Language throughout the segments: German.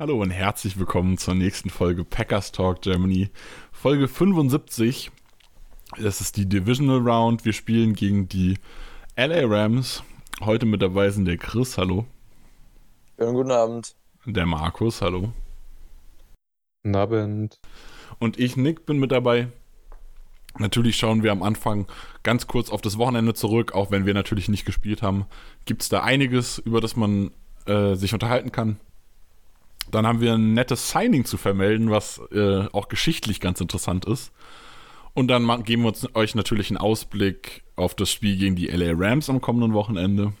Hallo und herzlich willkommen zur nächsten Folge Packers Talk Germany. Folge 75. Das ist die Divisional Round. Wir spielen gegen die LA Rams. Heute mit dabei sind der Chris, hallo. Schönen guten Abend. Der Markus, hallo. Guten Abend. Und ich, Nick, bin mit dabei. Natürlich schauen wir am Anfang ganz kurz auf das Wochenende zurück, auch wenn wir natürlich nicht gespielt haben. Gibt es da einiges, über das man äh, sich unterhalten kann. Dann haben wir ein nettes Signing zu vermelden, was äh, auch geschichtlich ganz interessant ist. Und dann geben wir uns, euch natürlich einen Ausblick auf das Spiel gegen die LA Rams am kommenden Wochenende.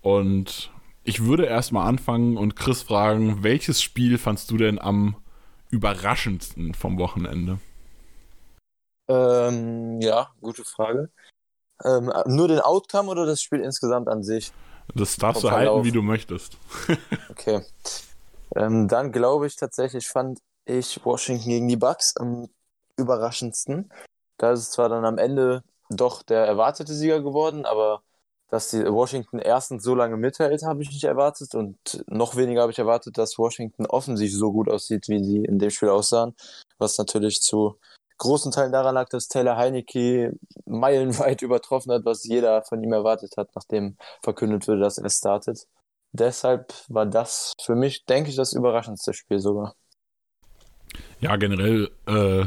Und ich würde erstmal anfangen und Chris fragen, welches Spiel fandst du denn am überraschendsten vom Wochenende? Ähm, ja, gute Frage. Ähm, nur den Outcome oder das Spiel insgesamt an sich? Das darfst du halten, wie du möchtest. okay. Ähm, dann glaube ich tatsächlich, fand ich Washington gegen die Bucks am überraschendsten. Da ist es zwar dann am Ende doch der erwartete Sieger geworden, aber dass die Washington erstens so lange mithält, habe ich nicht erwartet und noch weniger habe ich erwartet, dass Washington offensiv so gut aussieht, wie sie in dem Spiel aussahen, was natürlich zu großen Teilen daran lag, dass Taylor Heinecke meilenweit übertroffen hat, was jeder von ihm erwartet hat, nachdem verkündet wurde, dass er startet. Deshalb war das für mich, denke ich, das überraschendste Spiel sogar. Ja, generell, äh,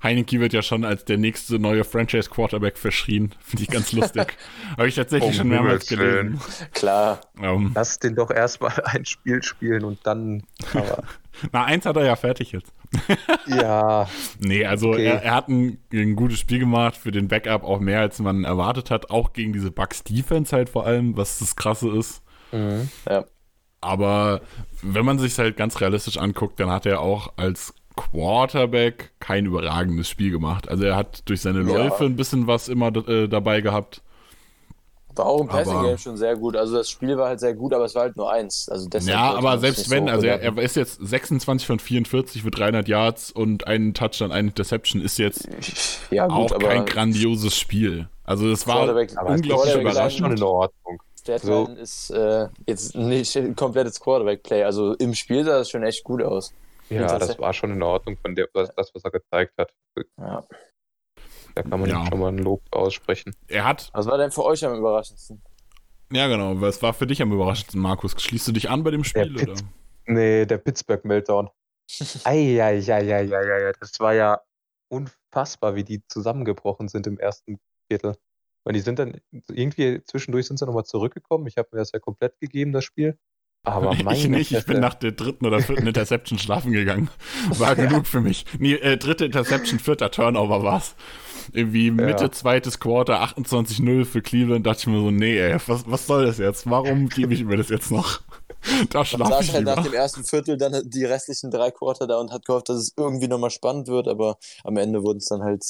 Heineke wird ja schon als der nächste neue Franchise-Quarterback verschrien. Finde ich ganz lustig. Habe ich tatsächlich oh, schon mehrmals gelesen. Klar. Um, ähm. Lass den doch erstmal ein Spiel spielen und dann. Aber... Na, eins hat er ja fertig jetzt. ja. Nee, also okay. er, er, hat ein, ein, gutes Spiel gemacht für den Backup, auch mehr als man erwartet hat. Auch gegen diese Bucks Defense halt vor allem, was das Krasse ist. Mhm. Ja. Aber wenn man sich halt ganz realistisch anguckt, dann hat er auch als Quarterback kein überragendes Spiel gemacht. Also er hat durch seine Läufe ja. ein bisschen was immer äh, dabei gehabt. War auch im Passing Game schon sehr gut. Also das Spiel war halt sehr gut, aber es war halt nur eins. Also ja, aber selbst wenn, so also er, er, ist jetzt 26 von 44 für 300 Yards und einen Touchdown, eine Interception ist jetzt ja, gut, auch kein grandioses Spiel. Also das war unglaublich überraschend. Schon in Ordnung. Statline so. ist äh, jetzt nicht ein komplettes Quarterback-Play. Also im Spiel sah das schon echt gut aus. Ja, das war schon in Ordnung von dem, das, was er gezeigt hat. Ja. Da kann man ja. schon mal ein Lob aussprechen. Er hat. Was war denn für euch am überraschendsten? Ja, genau. Was war für dich am überraschendsten, Markus? Schließt du dich an bei dem Spiel? Der oder? Nee, der Pittsburgh-Meltdown. Eieieiei, das war ja unfassbar, wie die zusammengebrochen sind im ersten Viertel. Weil die sind dann irgendwie zwischendurch sind sie nochmal zurückgekommen. Ich habe mir das ja komplett gegeben, das Spiel. Aber ich nicht, ich bin nach der dritten oder vierten Interception schlafen gegangen. War ja. genug für mich. Nee, äh, dritte Interception, vierter Turnover war's. Irgendwie Mitte, ja. zweites Quarter, 28-0 für Cleveland, dachte ich mir so, nee, ey, was, was soll das jetzt? Warum gebe ich mir das jetzt noch? da schlafe ich halt nach dem ersten Viertel dann die restlichen drei Quarter da und hat gehofft, dass es irgendwie nochmal spannend wird, aber am Ende wurden es dann halt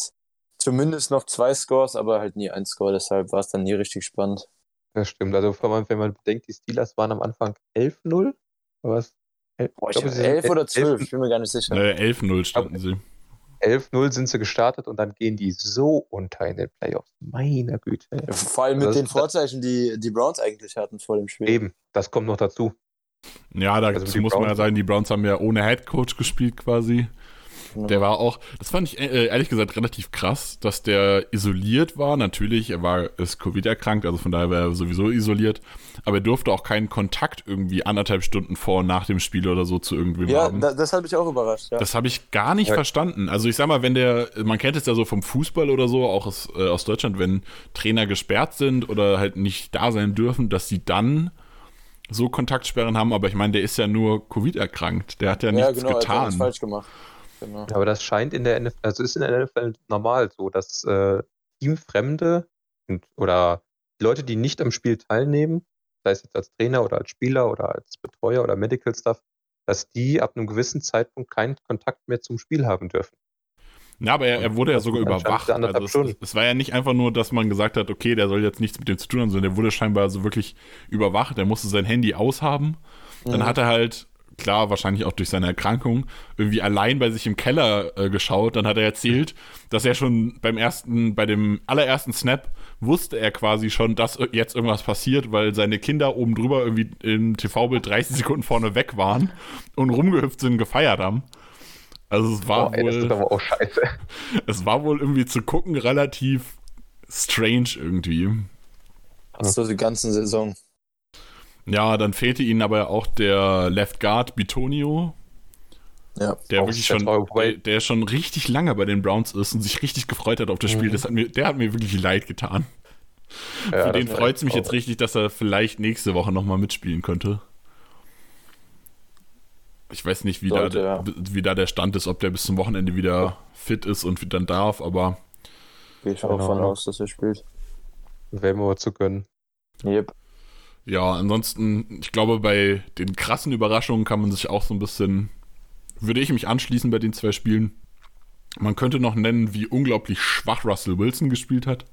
zumindest noch zwei Scores, aber halt nie ein Score, deshalb war es dann nie richtig spannend. Das stimmt. Also wenn man bedenkt, die Steelers waren am Anfang 11-0. Was? Boah, ich glaube, 11 oder 12, 11, ich bin mir gar nicht sicher. Äh, 11-0 standen sie. 11-0 sind sie gestartet und dann gehen die so unter in den Playoffs. Meine Güte. Vor allem mit das den Vorzeichen, die die Browns eigentlich hatten vor dem Spiel. Eben, das kommt noch dazu. Ja, dazu also muss Browns man ja sagen, die Browns haben ja ohne Head Coach gespielt quasi. Der war auch, das fand ich äh, ehrlich gesagt relativ krass, dass der isoliert war. Natürlich, er war ist Covid erkrankt, also von daher war er sowieso isoliert. Aber er durfte auch keinen Kontakt irgendwie anderthalb Stunden vor und nach dem Spiel oder so zu irgendwem ja, haben. Ja, das hat mich auch überrascht. Ja. Das habe ich gar nicht ja. verstanden. Also ich sag mal, wenn der, man kennt es ja so vom Fußball oder so, auch aus, äh, aus Deutschland, wenn Trainer gesperrt sind oder halt nicht da sein dürfen, dass sie dann so Kontaktsperren haben, aber ich meine, der ist ja nur Covid erkrankt. Der hat ja, nichts genau, getan. Ja, genau, falsch gemacht. Genau. Aber das scheint in der NFL, also ist in der NFL normal so, dass äh, Teamfremde und, oder Leute, die nicht am Spiel teilnehmen, sei es jetzt als Trainer oder als Spieler oder als Betreuer oder Medical Staff, dass die ab einem gewissen Zeitpunkt keinen Kontakt mehr zum Spiel haben dürfen. Ja, aber er, er wurde ja sogar überwacht. Also es, es war ja nicht einfach nur, dass man gesagt hat, okay, der soll jetzt nichts mit dem zu tun haben, sondern der wurde scheinbar so wirklich überwacht. Er musste sein Handy aushaben. Dann hat er halt, klar, wahrscheinlich auch durch seine Erkrankung, irgendwie allein bei sich im Keller äh, geschaut. Dann hat er erzählt, dass er schon beim ersten, bei dem allerersten Snap wusste er quasi schon, dass jetzt irgendwas passiert, weil seine Kinder oben drüber irgendwie im TV-Bild 30 Sekunden vorne weg waren und rumgehüpft sind gefeiert haben. Also es war Boah, ey, wohl. aber auch scheiße. Es war wohl irgendwie zu gucken relativ strange irgendwie. So die ganze Saison. Ja, dann fehlte ihnen aber auch der Left Guard Bitonio, Ja. der wirklich schon, der, der schon richtig lange bei den Browns ist und sich richtig gefreut hat auf das Spiel. Das hat mir, der hat mir wirklich leid getan. Ja, Für den freut es mich jetzt richtig, dass er vielleicht nächste Woche nochmal mitspielen könnte. Ich weiß nicht, wie, Sollte, da, ja. wie da der Stand ist, ob der bis zum Wochenende wieder fit ist und dann darf, aber Gehe ich auch Keine von Ahnung. aus, dass er spielt. Wäre mir zu gönnen. Yep. Ja, ansonsten, ich glaube, bei den krassen Überraschungen kann man sich auch so ein bisschen, würde ich mich anschließen bei den zwei Spielen. Man könnte noch nennen, wie unglaublich schwach Russell Wilson gespielt hat.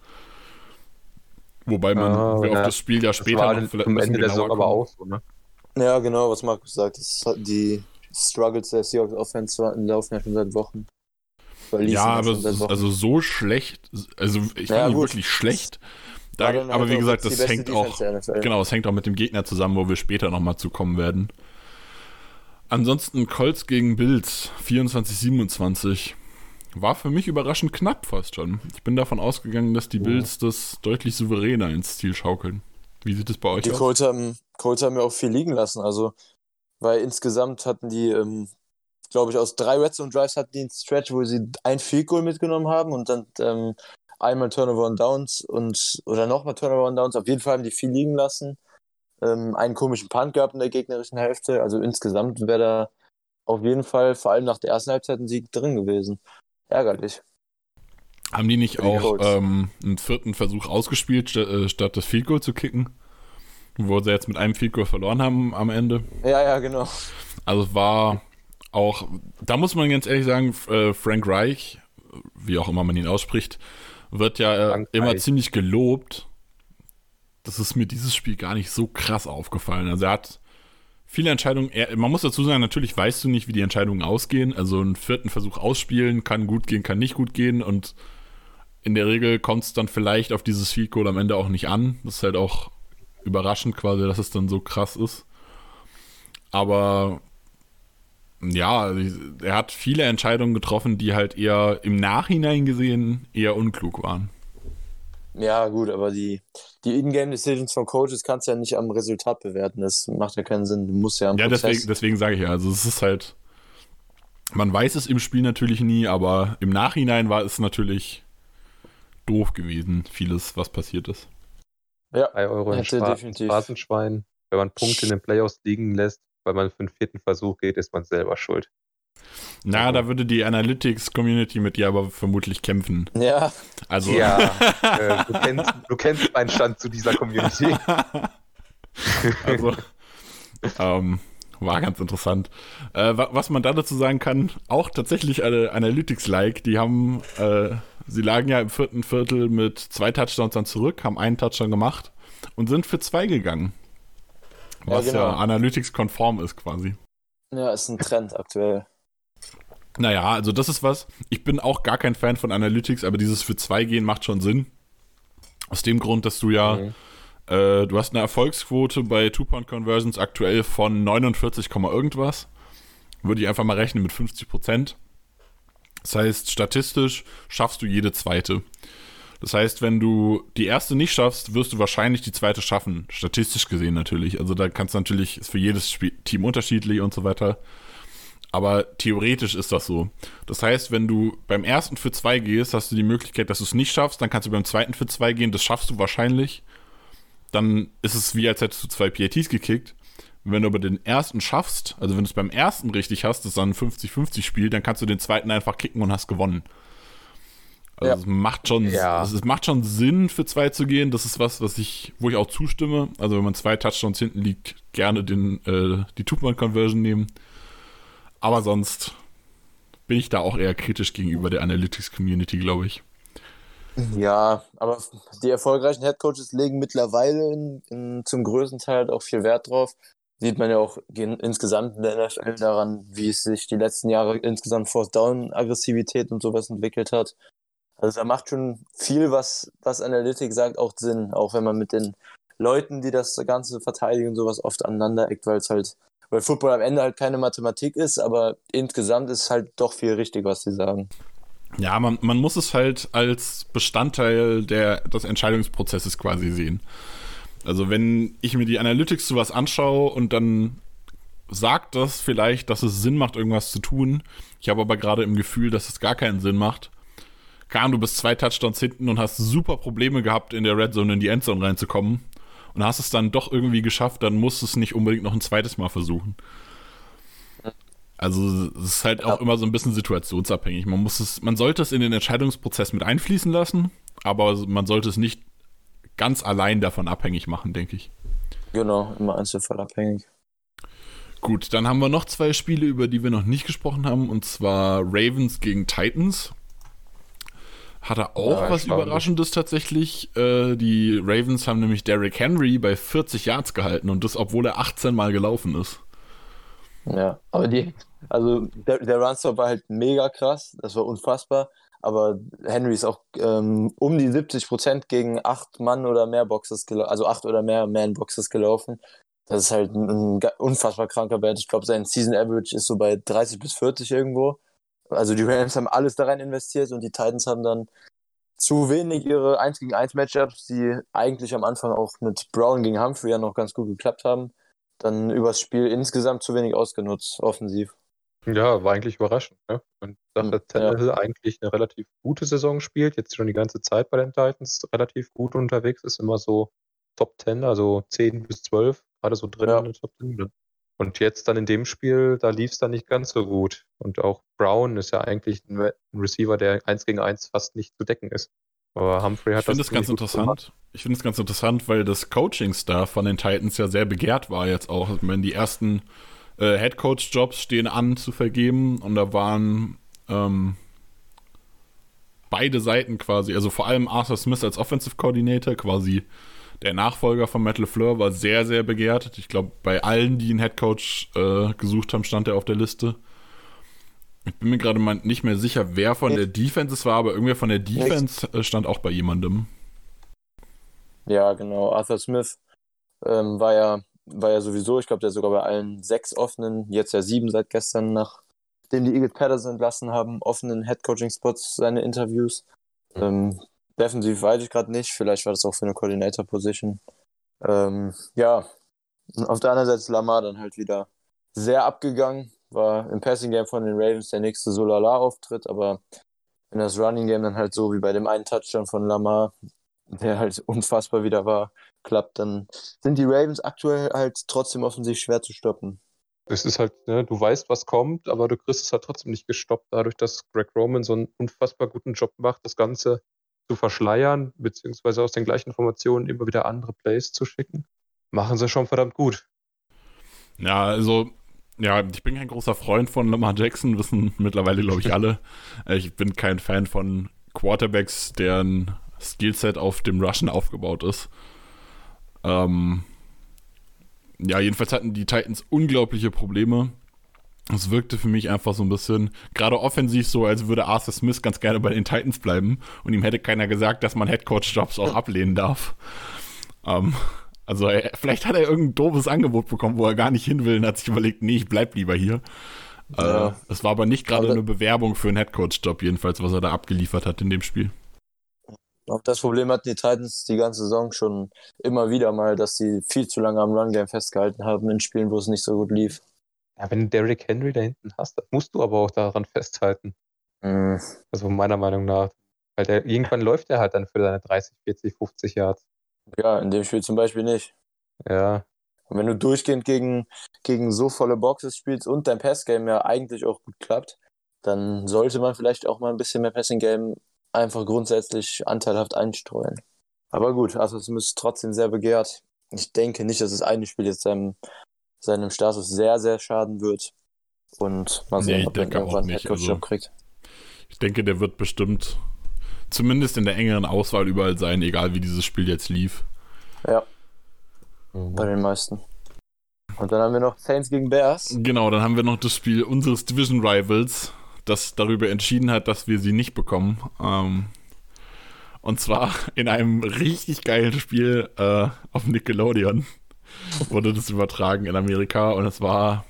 Wobei man Ah, wir ja. auf das Spiel ja Das später war noch vielleicht am ein bisschen Ende der Saison aber auch so, ne? Ja, genau, was Markus sagt. Das hat die Struggles der Seahawks Offense laufen ja schon seit Wochen. Ja, ja aber also so schlecht, also ich Ja, fand ihn wirklich schlecht. Da, aber wie gesagt, die das hängt auch, genau, das hängt auch mit dem Gegner zusammen, wo wir später nochmal zu kommen werden. Ansonsten Colts gegen Bills, 24-27. War für mich überraschend knapp fast schon. Ich bin davon ausgegangen, dass die Bills das deutlich souveräner ins Ziel schaukeln. Wie sieht es bei euch Die aus? Colts haben, Colts haben ja auch viel liegen lassen. Also, weil insgesamt hatten die, ähm, glaube ich, aus drei Red Zone Drives hatten die einen Stretch, wo sie ein Field Goal mitgenommen haben und dann ähm, einmal Turnover und Downs und oder nochmal Turnover und Downs. Auf jeden Fall haben die viel liegen lassen. Ähm, einen komischen Punt gehabt in der gegnerischen Hälfte. Also insgesamt wäre da auf jeden Fall, vor allem nach der ersten Halbzeit, ein Sieg drin gewesen. Ärgerlich. Haben die nicht die auch ähm, einen vierten Versuch ausgespielt, st äh, statt das Field Goal zu kicken? Wo sie jetzt mit einem Field Goal verloren haben am Ende. Ja, ja, genau. Also war auch, da muss man ganz ehrlich sagen, äh, Frank Reich, wie auch immer man ihn ausspricht, wird ja äh, Frank immer ziemlich gelobt. Das ist mir dieses Spiel gar nicht so krass aufgefallen. Also er hat viele Entscheidungen, er, man muss dazu sagen, natürlich weißt du nicht, wie die Entscheidungen ausgehen. Also einen vierten Versuch ausspielen kann gut gehen, kann nicht gut gehen und in der Regel kommt es dann vielleicht auf dieses Field Goal am Ende auch nicht an. Das ist halt auch überraschend quasi, dass es dann so krass ist. Aber ja, er hat viele Entscheidungen getroffen, die halt eher im Nachhinein gesehen eher unklug waren. Ja, gut, aber die, die In-Game-Decisions von Coaches kannst du ja nicht am Resultat bewerten. Das macht ja keinen Sinn. Du musst ja am Ja, Prozess. deswegen, deswegen sage ich ja, also es ist halt, man weiß es im Spiel natürlich nie, aber im Nachhinein war es natürlich doof gewesen, vieles, was passiert ist. Ja, 3 Euro in Hätte Schwa definitiv. Straßenschwein. Wenn man Punkte in den Playoffs liegen lässt, weil man für den vierten Versuch geht, ist man selber schuld. Na, da würde die Analytics-Community mit dir aber vermutlich kämpfen. ja, Also, Ja, äh, du, kennst, du kennst meinen Stand zu dieser Community. Also, ähm, war ganz interessant. Äh, wa- was man da dazu sagen kann, auch tatsächlich eine Analytics-like, die haben, äh, sie lagen ja im vierten Viertel mit zwei Touchdowns dann zurück, haben einen Touchdown gemacht und sind für zwei gegangen. Ja, Was ja, genau. Analytics-konform ist quasi. ja, ist ein Trend aktuell. Naja, also das ist was. Ich bin auch gar kein Fan von Analytics, aber dieses für zwei gehen macht schon Sinn. Aus dem Grund, dass du ja, Mhm. äh, du hast eine Erfolgsquote bei Two-Point-Conversions aktuell von 49, Komma irgendwas. Würde ich einfach mal rechnen mit 50 Prozent. Das heißt, statistisch schaffst du jede zweite. Das heißt, wenn du die erste nicht schaffst, wirst du wahrscheinlich die zweite schaffen. Statistisch gesehen natürlich. Also da kannst du natürlich, ist für jedes Spiel, Team unterschiedlich und so weiter. Aber theoretisch ist das so. Das heißt, wenn du beim ersten für zwei gehst, hast du die Möglichkeit, dass du es nicht schaffst. Dann kannst du beim zweiten für zwei gehen. Das schaffst du wahrscheinlich. Dann ist es wie, als hättest du zwei PATs gekickt. Wenn du aber den ersten schaffst, also wenn du es beim ersten richtig hast, das ist dann ein 50-50 Spiel, dann kannst du den zweiten einfach kicken und hast gewonnen. Also Ja. es macht schon, Ja. es macht schon Sinn, für zwei zu gehen. Das ist was, was ich, wo ich auch zustimme. Also wenn man zwei Touchdowns hinten liegt, gerne den, äh, die Two-Point-Conversion nehmen. aber sonst bin ich da auch eher kritisch gegenüber der Analytics-Community, glaube ich. Ja, aber die erfolgreichen Headcoaches legen mittlerweile in, in, zum größten Teil auch viel Wert drauf. Sieht man ja auch insgesamt in der NFL daran, wie es sich die letzten Jahre insgesamt Force Down Aggressivität und sowas entwickelt hat. Also da macht schon viel, was, was Analytik sagt, auch Sinn, auch wenn man mit den Leuten, die das Ganze verteidigen und sowas oft aneinander eckt, weil es halt, weil Football am Ende halt keine Mathematik ist, aber insgesamt ist halt doch viel richtig, was sie sagen. Ja, man, man muss es halt als Bestandteil der, des Entscheidungsprozesses quasi sehen. Also wenn ich mir die Analytics zu was anschaue und dann sagt das vielleicht, dass es Sinn macht, irgendwas zu tun. Ich habe aber gerade im Gefühl, dass es gar keinen Sinn macht. Kam, du bist zwei Touchdowns hinten und hast super Probleme gehabt, in der Red Zone in die Endzone reinzukommen. Und hast es dann doch irgendwie geschafft, dann musst du es nicht unbedingt noch ein zweites Mal versuchen. Also es ist halt auch immer so ein bisschen situationsabhängig. Man muss es, man sollte es in den Entscheidungsprozess mit einfließen lassen, aber man sollte es nicht ganz allein davon abhängig machen, denke ich. Genau, immer einzelfallabhängig. Gut, dann haben wir noch zwei Spiele, über die wir noch nicht gesprochen haben, und zwar Ravens gegen Titans. Hatte auch ja, was Überraschendes tatsächlich. Äh, die Ravens haben nämlich Derrick Henry bei 40 Yards gehalten und das, obwohl er 18 Mal gelaufen ist. Ja, aber die, also der, der Runstop war halt mega krass, das war unfassbar. Aber Henry ist auch ähm, um die 70 Prozent gegen acht Mann oder mehr Boxes gelaufen, also acht oder mehr Man-Boxes gelaufen. Das ist halt ein, ein unfassbar kranker Wert. Ich glaube, sein Season Average ist so bei 30 bis 40 irgendwo. Also die Rams haben alles da rein investiert und die Titans haben dann zu wenig ihre 1 gegen 1 Matchups, die eigentlich am Anfang auch mit Brown gegen Humphrey ja noch ganz gut geklappt haben, dann übers Spiel insgesamt zu wenig ausgenutzt, offensiv. Ja, war eigentlich überraschend. Ne? Man dachte, dass Tannehill ja. eigentlich eine relativ gute Saison spielt, jetzt schon die ganze Zeit bei den Titans relativ gut unterwegs ist, immer so Top 10, also 10 bis 12, gerade so drin ja. in der Top 10. Und jetzt dann in dem Spiel, da lief es dann nicht ganz so gut. Und auch Brown ist ja eigentlich ein Receiver, der 1 gegen 1 fast nicht zu decken ist. Aber Humphrey hat ich finde das ganz interessant. Ich finde es ganz interessant, weil das Coaching-Staff von den Titans ja sehr begehrt war jetzt auch. Ich meine, die ersten äh, Head-Coach-Jobs stehen an zu vergeben und da waren ähm, beide Seiten quasi, also vor allem Arthur Smith als Offensive Coordinator, quasi der Nachfolger von Matt LeFleur, war sehr, sehr begehrt. Ich glaube, bei allen, die einen Headcoach äh, gesucht haben, stand er auf der Liste. Ich bin mir gerade mal nicht mehr sicher, wer von der Defense es war, aber irgendwer von der Defense äh, stand auch bei jemandem. Ja, genau. Arthur Smith ähm, war ja war ja sowieso, ich glaube, der sogar bei allen sechs offenen, jetzt ja sieben seit gestern, nachdem die Eagles Patterson entlassen haben, offenen Head-Coaching-Spots seine Interviews. Mhm. Ähm, defensiv weiß ich gerade nicht, vielleicht war das auch für eine Coordinator-Position. Ähm, ja, auf der anderen Seite ist Lamar dann halt wieder sehr abgegangen, war im Passing-Game von den Ravens der nächste Solala-Auftritt, aber in das Running-Game dann halt so wie bei dem einen Touchdown von Lamar, der halt unfassbar wieder war, klappt, dann sind die Ravens aktuell halt trotzdem offensichtlich schwer zu stoppen. Es ist halt, ne, du weißt, was kommt, aber du kriegst es halt trotzdem nicht gestoppt, dadurch, dass Greg Roman so einen unfassbar guten Job macht, das Ganze zu verschleiern, beziehungsweise aus den gleichen Informationen immer wieder andere Plays zu schicken. Machen sie schon verdammt gut. Ja, also, ja, ich bin kein großer Freund von Lamar Jackson, wissen mittlerweile, glaube ich, alle. ich bin kein Fan von Quarterbacks, deren Skillset auf dem Rushen aufgebaut ist. Ähm, ja, jedenfalls hatten die Titans unglaubliche Probleme. Es wirkte für mich einfach so ein bisschen, gerade offensiv so, als würde Arthur Smith ganz gerne bei den Titans bleiben und ihm hätte keiner gesagt, dass man Headcoach-Jobs auch ablehnen darf. Ähm, also er, vielleicht hat er irgendein doofes Angebot bekommen, wo er gar nicht hin will und hat sich überlegt, nee, ich bleib lieber hier. Ja. Äh, es war aber nicht gerade eine Bewerbung für einen Headcoach-Job, jedenfalls, was er da abgeliefert hat in dem Spiel. Auch das Problem hatten die Titans die ganze Saison schon immer wieder mal, dass sie viel zu lange am Run-Game festgehalten haben in Spielen, wo es nicht so gut lief. Ja, wenn du Derrick Henry da hinten hast, musst du aber auch daran festhalten. Mm. Also meiner Meinung nach. Weil der, irgendwann läuft er halt dann für seine 30, 40, 50 Yards. Ja, in dem Spiel zum Beispiel nicht. Ja. Und wenn du durchgehend gegen, gegen so volle Boxes spielst und dein Passgame ja eigentlich auch gut klappt, dann sollte man vielleicht auch mal ein bisschen mehr Passing-Game einfach grundsätzlich anteilhaft einstreuen. Aber gut, also es ist trotzdem sehr begehrt. Ich denke nicht, dass das eine Spiel jetzt seinem, seinem Status sehr, sehr schaden wird. Und mal Nee, sehen, ich ob er irgendwann einen nicht, Headcoach-Job also- kriegt. Ich denke, der wird bestimmt zumindest in der engeren Auswahl überall sein, egal wie dieses Spiel jetzt lief. Ja, Mhm. bei den meisten. Und dann haben wir noch Saints gegen Bears. Genau, dann haben wir noch das Spiel unseres Division Rivals, das darüber entschieden hat, dass wir sie nicht bekommen. Ähm, und zwar in einem richtig geilen Spiel äh, auf Nickelodeon wurde das übertragen in Amerika und es war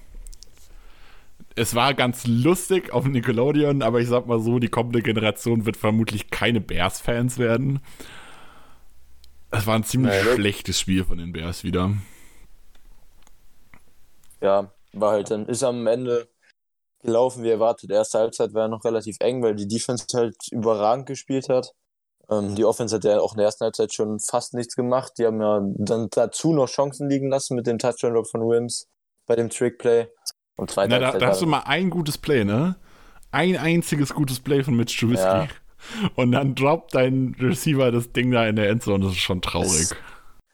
es war ganz lustig auf Nickelodeon, aber ich sag mal so, die kommende Generation wird vermutlich keine Bears-Fans werden. Es war ein ziemlich Nein, ne? schlechtes Spiel von den Bears wieder. Ja, war halt dann, ist am Ende gelaufen wie erwartet. Erste Halbzeit war ja noch relativ eng, weil die Defense halt überragend gespielt hat. Ähm, die Offense hat ja auch in der ersten Halbzeit schon fast nichts gemacht. Die haben ja dann dazu noch Chancen liegen lassen mit dem Touchdown-Drop von Wims bei dem Trick-Play. Und zweite Na, da, Halbzeit da hast du mal ein gutes Play, ne? Ein einziges gutes Play von Mitch Trubisky. Ja. Und dann droppt dein Receiver das Ding da in der Endzone. Das ist schon traurig. Das-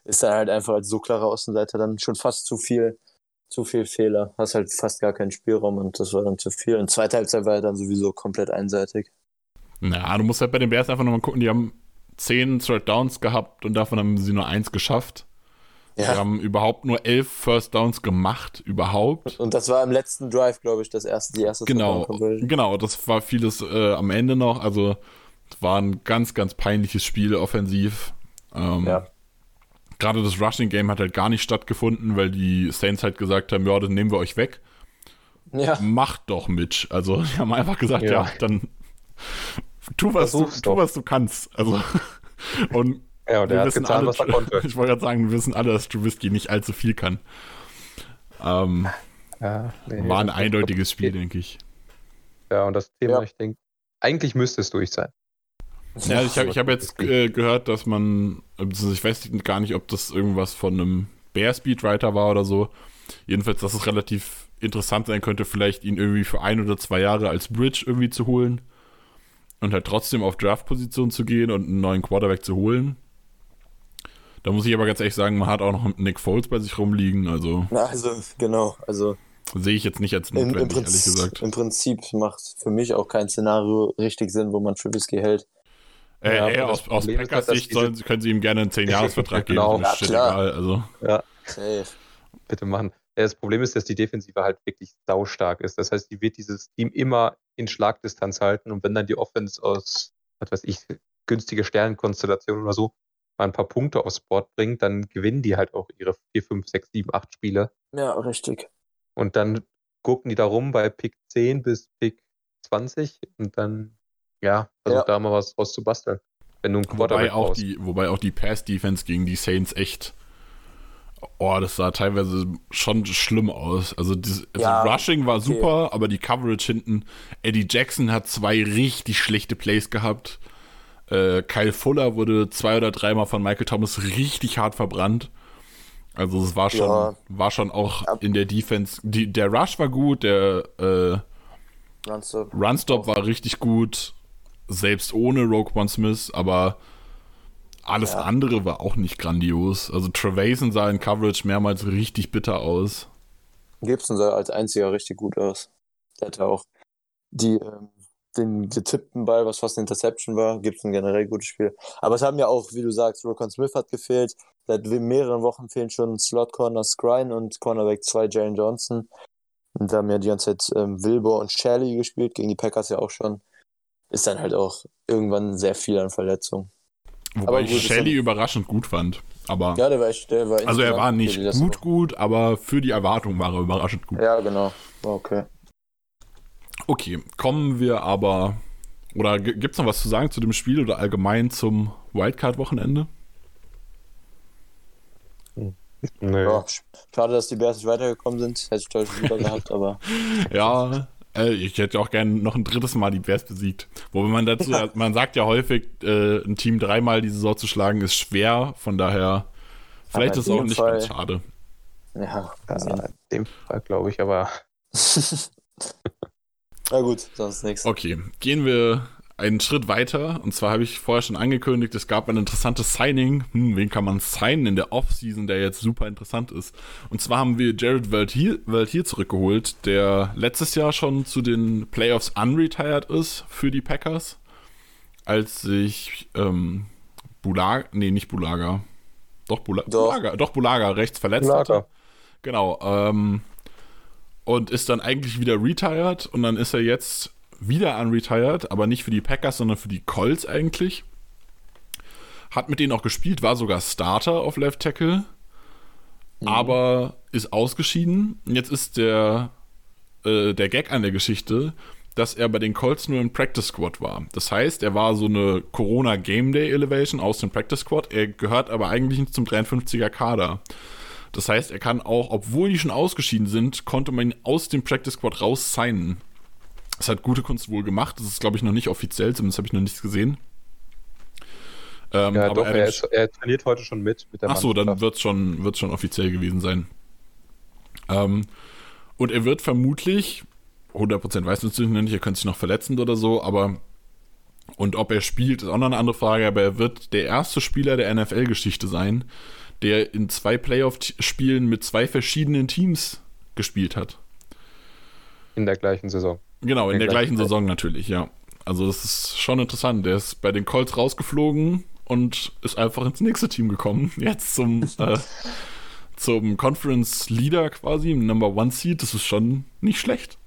ist dann halt einfach als so klarer Außenseiter dann schon fast zu viel, zu viel Fehler. Hast halt fast gar keinen Spielraum und das war dann zu viel. Und zweite Halbzeit war dann sowieso komplett einseitig. Na, du musst halt bei den Bears einfach nochmal gucken. Die haben zehn Third Downs gehabt und davon haben sie nur eins geschafft. Die Ja. haben überhaupt nur elf First Downs gemacht, überhaupt. Und das war im letzten Drive, glaube ich, das erste, die erste Genau, genau, das war vieles äh, am Ende noch. Also, es war ein ganz, ganz peinliches Spiel offensiv. Ähm, Ja. Gerade das Rushing Game hat halt gar nicht stattgefunden, weil die Saints halt gesagt haben, ja, das nehmen wir euch weg. Ja, Macht doch, Mitch. Also, die haben einfach gesagt, ja, Ja. dann tu was, du, tu, was du kannst. Also, und Ja, und wir er hat wissen getan, alle, was er konnte. ich wollte gerade sagen, wir wissen alle, dass Trubisky nicht allzu viel kann. Ähm, Ja, nee, war ein eindeutiges Spiel, denke ich. Ja, und das Thema, Ja. ich denke, eigentlich müsste es durch sein. Ja, ich habe ich hab jetzt äh, gehört, dass man, also ich weiß gar nicht, ob das irgendwas von einem Bear Speedwriter war oder so. Jedenfalls, dass es relativ interessant sein könnte, vielleicht ihn irgendwie für ein oder zwei Jahre als Bridge irgendwie zu holen und halt trotzdem auf Draft-Position zu gehen und einen neuen Quarterback zu holen. Da muss ich aber ganz ehrlich sagen, man hat auch noch Nick Foles bei sich rumliegen, also Na, also genau. Also sehe ich jetzt nicht als im, im, notwendig, ehrlich Prinzip, gesagt. im Prinzip macht für mich auch kein Szenario richtig Sinn, wo man Trubisky hält. Äh, Ja, ey, das aus, aus Packers Sicht sollen, können sie ihm gerne einen 10-Jahres-Vertrag geben, Genau. Ja, klar. egal, also. Ja, Safe. bitte machen. Ja, Das Problem ist, dass die Defensive halt wirklich saustark ist. Das heißt, die wird dieses Team immer in Schlagdistanz halten und wenn dann die Offense aus, was weiß ich, günstige Sternenkonstellation oder so mal ein paar Punkte aufs Board bringt, dann gewinnen die halt auch ihre 4, 5, 6, 7, 8 Spiele. Ja, richtig. Und dann gucken die da rum bei Pick 10 bis Pick 20 und dann, ja, versuch Ja. da mal was draus zu basteln. Wenn du einen Wobei Quarterback auch, brauchst. die, wobei auch die Pass-Defense gegen die Saints echt. Oh, das sah teilweise schon schlimm aus. Also, das, also Ja, Rushing war okay. super, aber die Coverage hinten. Eddie Jackson hat zwei richtig schlechte Plays gehabt. Äh, Kyle Fuller wurde zwei oder dreimal von Michael Thomas richtig hart verbrannt. Also es war schon, Ja. war schon auch Ja. in der Defense. Die, der Rush war gut, der äh, Nonstop. Runstop war richtig gut, selbst ohne Rogue One Smith, aber alles Ja. andere war auch nicht grandios. Also Trevason sah in Coverage mehrmals richtig bitter aus. Gibson sah als einziger richtig gut aus. Der hatte auch die, ähm, den getippten Ball, was fast eine Interception war. Gibson generell gutes Spiel. Aber es haben ja auch, wie du sagst, Rokon Smith hat gefehlt. Seit mehreren Wochen fehlen schon Slot Corner Scrine und Cornerback 2 Jalen Johnson. Und da haben ja die ganze Zeit ähm, Wilbur und Shelley gespielt, gegen die Packers ja auch schon. Ist dann halt auch irgendwann sehr viel an Verletzungen. Wobei Aber ich gut, Shelley dann- überraschend gut fand. Aber Ja, der war echt, der war also er war nicht gut Woche. gut, aber für die Erwartung war er überraschend gut. Ja, genau. Okay. Okay, kommen wir aber oder gibt es noch was zu sagen zu dem Spiel oder allgemein zum Wildcard-Wochenende? Nö. Ja, sch- schade, dass die Bears nicht weitergekommen sind. Hätte ich deutlich lieber gehabt, aber Ja, äh, ich hätte auch gerne noch ein drittes Mal die Bears besiegt. Wobei man dazu, man sagt ja häufig, äh, ein Team dreimal die Saison zu schlagen ist schwer. Von daher, vielleicht ist es auch nicht Fall- ganz schade. ja. Ja, in dem Fall glaube ich, aber Na gut, sonst nichts. Okay, gehen wir einen Schritt weiter. Und zwar habe ich vorher schon angekündigt, es gab ein interessantes Signing. Hm, wen kann man signen in der Offseason, der jetzt super interessant ist? Und zwar haben wir Jared Valtier, Valtier zurückgeholt, der letztes Jahr schon zu den Playoffs unretired ist für die Packers. Als sich ähm, Bulaga, nee, nicht Bulaga. Doch, Bula doch. Bulaga, doch Bulaga rechts verletzt Bulaga. hatte. Genau. Ähm, und ist dann eigentlich wieder retired und dann ist er jetzt wieder unretired, aber nicht für die Packers, sondern für die Colts eigentlich. Hat mit denen auch gespielt, war sogar Starter auf Left Tackle, mhm. aber ist ausgeschieden. Und jetzt ist der, äh, der Gag an der Geschichte, dass er bei den Colts nur im Practice Squad war. Das heißt, er war so eine Corona Game Day Elevation aus dem Practice Squad. Er gehört aber eigentlich nicht zum 53er Kader. Das heißt, er kann auch, obwohl die schon ausgeschieden sind, konnte man ihn aus dem Practice Squad raus signen. Das hat gute Kunst wohl gemacht. Das ist, glaube ich, noch nicht offiziell, zumindest habe ich noch nichts gesehen. Ähm, ja, doch, er, ist, er, trainiert heute schon mit. mit der Ach so, dann wird es schon, wird's schon offiziell gewesen sein. Ähm, und er wird vermutlich, 100% weiß man natürlich nicht, er könnte sich noch verletzen oder so, aber und ob er spielt, ist auch noch eine andere Frage, aber er wird der erste Spieler der NFL-Geschichte sein, der in zwei Playoff-Spielen mit zwei verschiedenen Teams gespielt hat. In der gleichen Saison. Genau, in, in der gleichen. Saison natürlich, ja. Also das ist schon interessant. Der ist bei den Colts rausgeflogen und ist einfach ins nächste Team gekommen. Jetzt zum, äh, zum Conference Leader quasi, Number One Seed. Das ist schon nicht schlecht.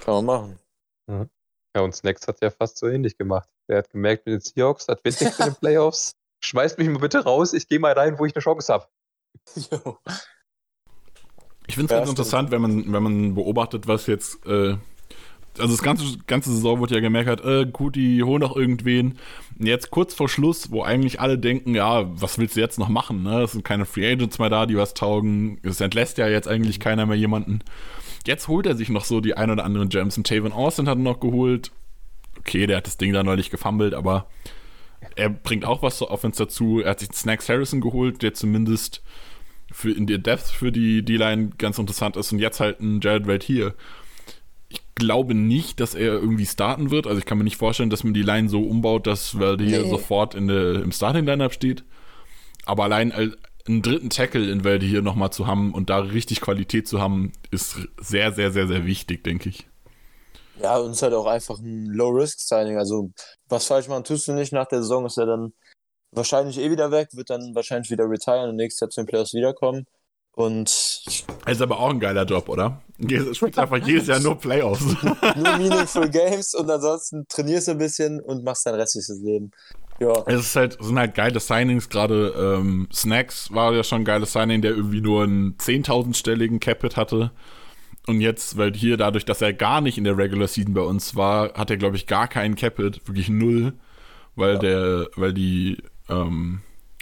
Kann man machen. Mhm. Ja, und Snacks hat ja fast so ähnlich gemacht. Er hat gemerkt mit den Seahawks, hat witzig für den Playoffs. Schmeißt mich mal bitte raus, ich gehe mal rein, wo ich eine Chance habe. Ich finde es ja, ganz interessant, wenn man, wenn man beobachtet, was jetzt äh, also das ganze, ganze Saison wird ja gemerkt, äh, gut, die holen doch irgendwen. Jetzt kurz vor Schluss, wo eigentlich alle denken, ja, was willst du jetzt noch machen? Ne? Es sind keine Free Agents mehr da, die was taugen. Es entlässt ja jetzt eigentlich keiner mehr jemanden. Jetzt holt er sich noch so die ein oder anderen Gems. Und Taven Austin hat er noch geholt. Okay, der hat das Ding da neulich gefummelt, aber er bringt auch was zur Offense dazu. Er hat sich Snacks Harrison geholt, der zumindest für in der Depth für die D-Line ganz interessant ist. Und jetzt halt ein Jared Wade hier glaube nicht, dass er irgendwie starten wird. Also ich kann mir nicht vorstellen, dass man die Line so umbaut, dass Verde nee. hier sofort in der, im Starting-Lineup steht. Aber allein einen dritten Tackle in Verde hier nochmal zu haben und da richtig Qualität zu haben, ist sehr, sehr, sehr, sehr wichtig, denke ich. Ja, und es ist halt auch einfach ein Low-Risk-Signing. Also, was falsch machen tust du nicht nach der Saison, ist er dann wahrscheinlich eh wieder weg, wird dann wahrscheinlich wieder retiren und nächstes Jahr zu den Playoffs wiederkommen. Und. Ist aber auch ein geiler Job, oder? Du spielst einfach jedes Jahr nur Playoffs. nur Meaningful Games und ansonsten trainierst du ein bisschen und machst dein restliches Leben. Ja. Es ist halt, sind halt geile Signings, gerade ähm, Snacks war ja schon ein geiles Signing, der irgendwie nur einen 10.000-stelligen Capit hatte. Und jetzt, weil hier dadurch, dass er gar nicht in der Regular Season bei uns war, hat er, glaube ich, gar keinen Capit, wirklich null, weil ja. der, weil die, ähm,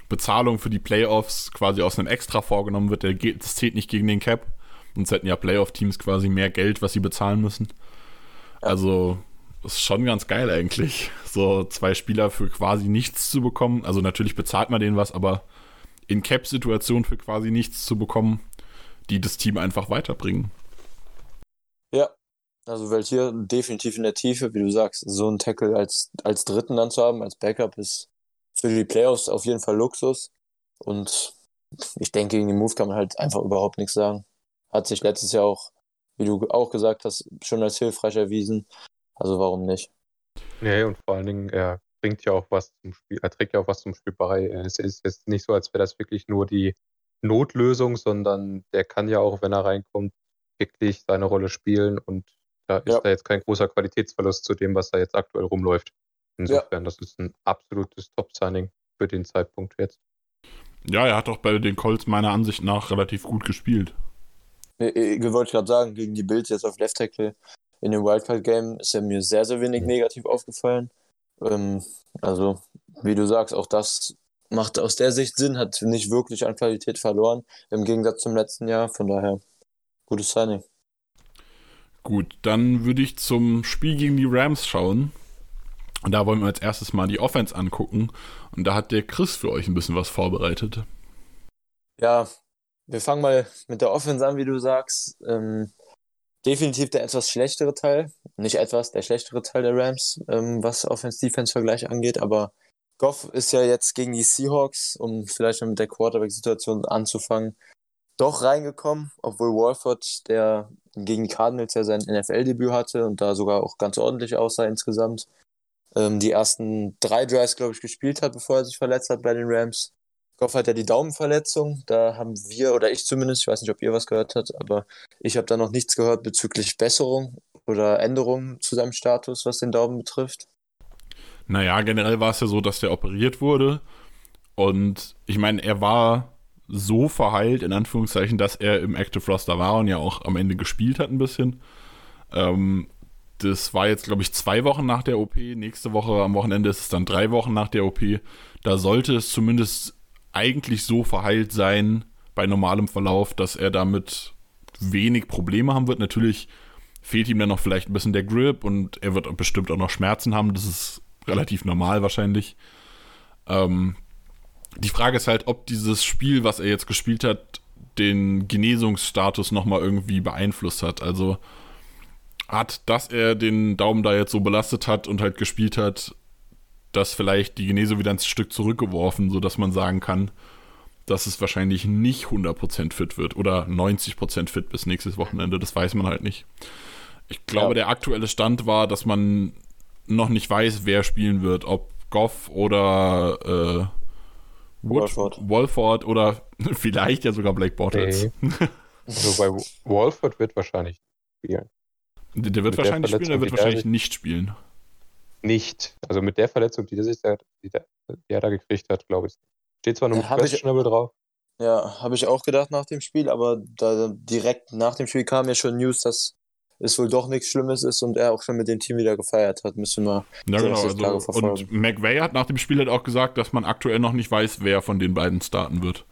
Bezahlung für die Playoffs quasi aus einem Extra vorgenommen wird. Der geht, das zählt nicht gegen den Cap. Sonst hätten ja Playoff-Teams quasi mehr Geld, was sie bezahlen müssen. Also, das ist schon ganz geil eigentlich, so zwei Spieler für quasi nichts zu bekommen. Also natürlich bezahlt man denen was, aber in Cap-Situationen für quasi nichts zu bekommen, die das Team einfach weiterbringen. Ja, also weil hier definitiv in der Tiefe, wie du sagst, so einen Tackle als, als Dritten dann zu haben, als Backup ist für die Playoffs auf jeden Fall Luxus. Und ich denke, gegen den Move kann man halt einfach überhaupt nichts sagen. Hat sich letztes Jahr auch, wie du auch gesagt hast, schon als hilfreich erwiesen. Also warum nicht? Nee, und vor allen Dingen, er bringt ja auch was zum Spiel, er trägt ja auch was zum Spiel bei. Es ist jetzt nicht so, als wäre das wirklich nur die Notlösung, sondern der kann ja auch, wenn er reinkommt, wirklich seine Rolle spielen und da ist ja. da jetzt kein großer Qualitätsverlust zu dem, was da jetzt aktuell rumläuft. Insofern, ja. das ist ein absolutes Top-Signing für den Zeitpunkt jetzt. Ja, er hat auch bei den Colts meiner Ansicht nach relativ gut gespielt. Ich, ich wollte gerade sagen, gegen die Bills jetzt auf Left Tackle in dem Wildcard-Game ist er mir sehr, sehr wenig negativ aufgefallen. Ähm, also, wie du sagst, auch das macht aus der Sicht Sinn, hat nicht wirklich an Qualität verloren, im Gegensatz zum letzten Jahr. Von daher, gutes Signing. Gut, dann würde ich zum Spiel gegen die Rams schauen. Und da wollen wir als erstes mal die Offense angucken. Und da hat der Chris für euch ein bisschen was vorbereitet. Ja, wir fangen mal mit der Offense an, wie du sagst. Ähm, definitiv der etwas schlechtere Teil. Nicht etwas, der schlechtere Teil der Rams, ähm, was Offense-Defense-Vergleich angeht. Aber Goff ist ja jetzt gegen die Seahawks, um vielleicht mal mit der Quarterback-Situation anzufangen, doch reingekommen, obwohl Walford, der gegen die Cardinals ja sein NFL-Debüt hatte und da sogar auch ganz ordentlich aussah insgesamt, ähm, die ersten drei Drives, glaube ich, gespielt hat, bevor er sich verletzt hat bei den Rams. Goff hat ja die Daumenverletzung. Da haben wir, oder ich zumindest, ich weiß nicht, ob ihr was gehört habt, aber ich habe da noch nichts gehört bezüglich Besserung oder Änderungen zu seinem Status, was den Daumen betrifft. Naja, generell war es ja so, dass der operiert wurde. Und ich meine, er war so verheilt, in Anführungszeichen, dass er im Active Roster war und ja auch am Ende gespielt hat ein bisschen. Ähm, das war jetzt, glaube ich, zwei Wochen nach der OP. Nächste Woche am Wochenende ist es dann drei Wochen nach der OP. Da sollte es zumindest eigentlich so verheilt sein bei normalem Verlauf, dass er damit wenig Probleme haben wird. Natürlich fehlt ihm dann noch vielleicht ein bisschen der Grip und er wird bestimmt auch noch Schmerzen haben. Das ist relativ normal wahrscheinlich. Ähm, die Frage ist halt, ob dieses Spiel, was er jetzt gespielt hat, den Genesungsstatus nochmal irgendwie beeinflusst hat. Also hat, dass er den Daumen da jetzt so belastet hat und halt gespielt hat, das vielleicht die Genese wieder ein Stück zurückgeworfen, sodass man sagen kann, dass es wahrscheinlich nicht 100% fit wird oder 90% fit bis nächstes Wochenende. Das weiß man halt nicht. Ich glaube, ja. der aktuelle Stand war, dass man noch nicht weiß, wer spielen wird. Ob Goff oder äh, Wood, Wolford. Wolford oder vielleicht ja sogar Blake Bortles. Nee. also bei Wolford wird wahrscheinlich spielen. Der, der wird mit wahrscheinlich der spielen, der wird wahrscheinlich nicht spielen. Nicht. Also mit der Verletzung, die, das der, die, der, die er da gekriegt hat, glaube ich. Steht zwar nur ja, questionable drauf. Ja, habe ich auch gedacht nach dem Spiel, aber da direkt nach dem Spiel kam ja schon News, dass es wohl doch nichts Schlimmes ist und er auch schon mit dem Team wieder gefeiert hat. Müssen wir ja, genau, also, Und McVay hat nach dem Spiel halt auch gesagt, dass man aktuell noch nicht weiß, wer von den beiden starten wird.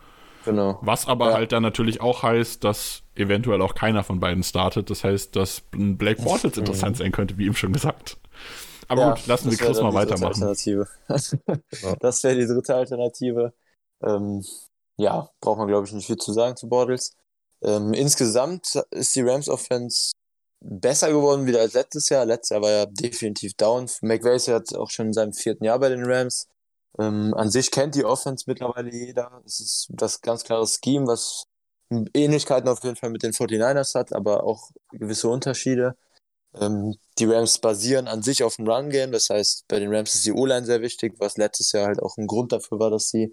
Genau. Was aber ja. halt dann natürlich auch heißt, dass eventuell auch keiner von beiden startet. Das heißt, dass Blake Bortles interessant sein könnte, wie eben schon gesagt. Aber ja, gut, lassen wir Chris mal weitermachen. Alternative. das wäre die dritte Alternative. Ähm, ja, braucht man, glaube ich, nicht viel zu sagen zu Bortles. Ähm, insgesamt ist die Rams Offense besser geworden wieder als letztes Jahr. Letztes Jahr war ja definitiv down. McVay ist jetzt auch schon in seinem vierten Jahr bei den Rams. Ähm, an sich kennt die Offense mittlerweile jeder. Es ist das ganz klare Scheme, was Ähnlichkeiten auf jeden Fall mit den 49ers hat, aber auch gewisse Unterschiede. Ähm, die Rams basieren an sich auf dem Run-Game, das heißt, bei den Rams ist die O-Line sehr wichtig, was letztes Jahr halt auch ein Grund dafür war, dass sie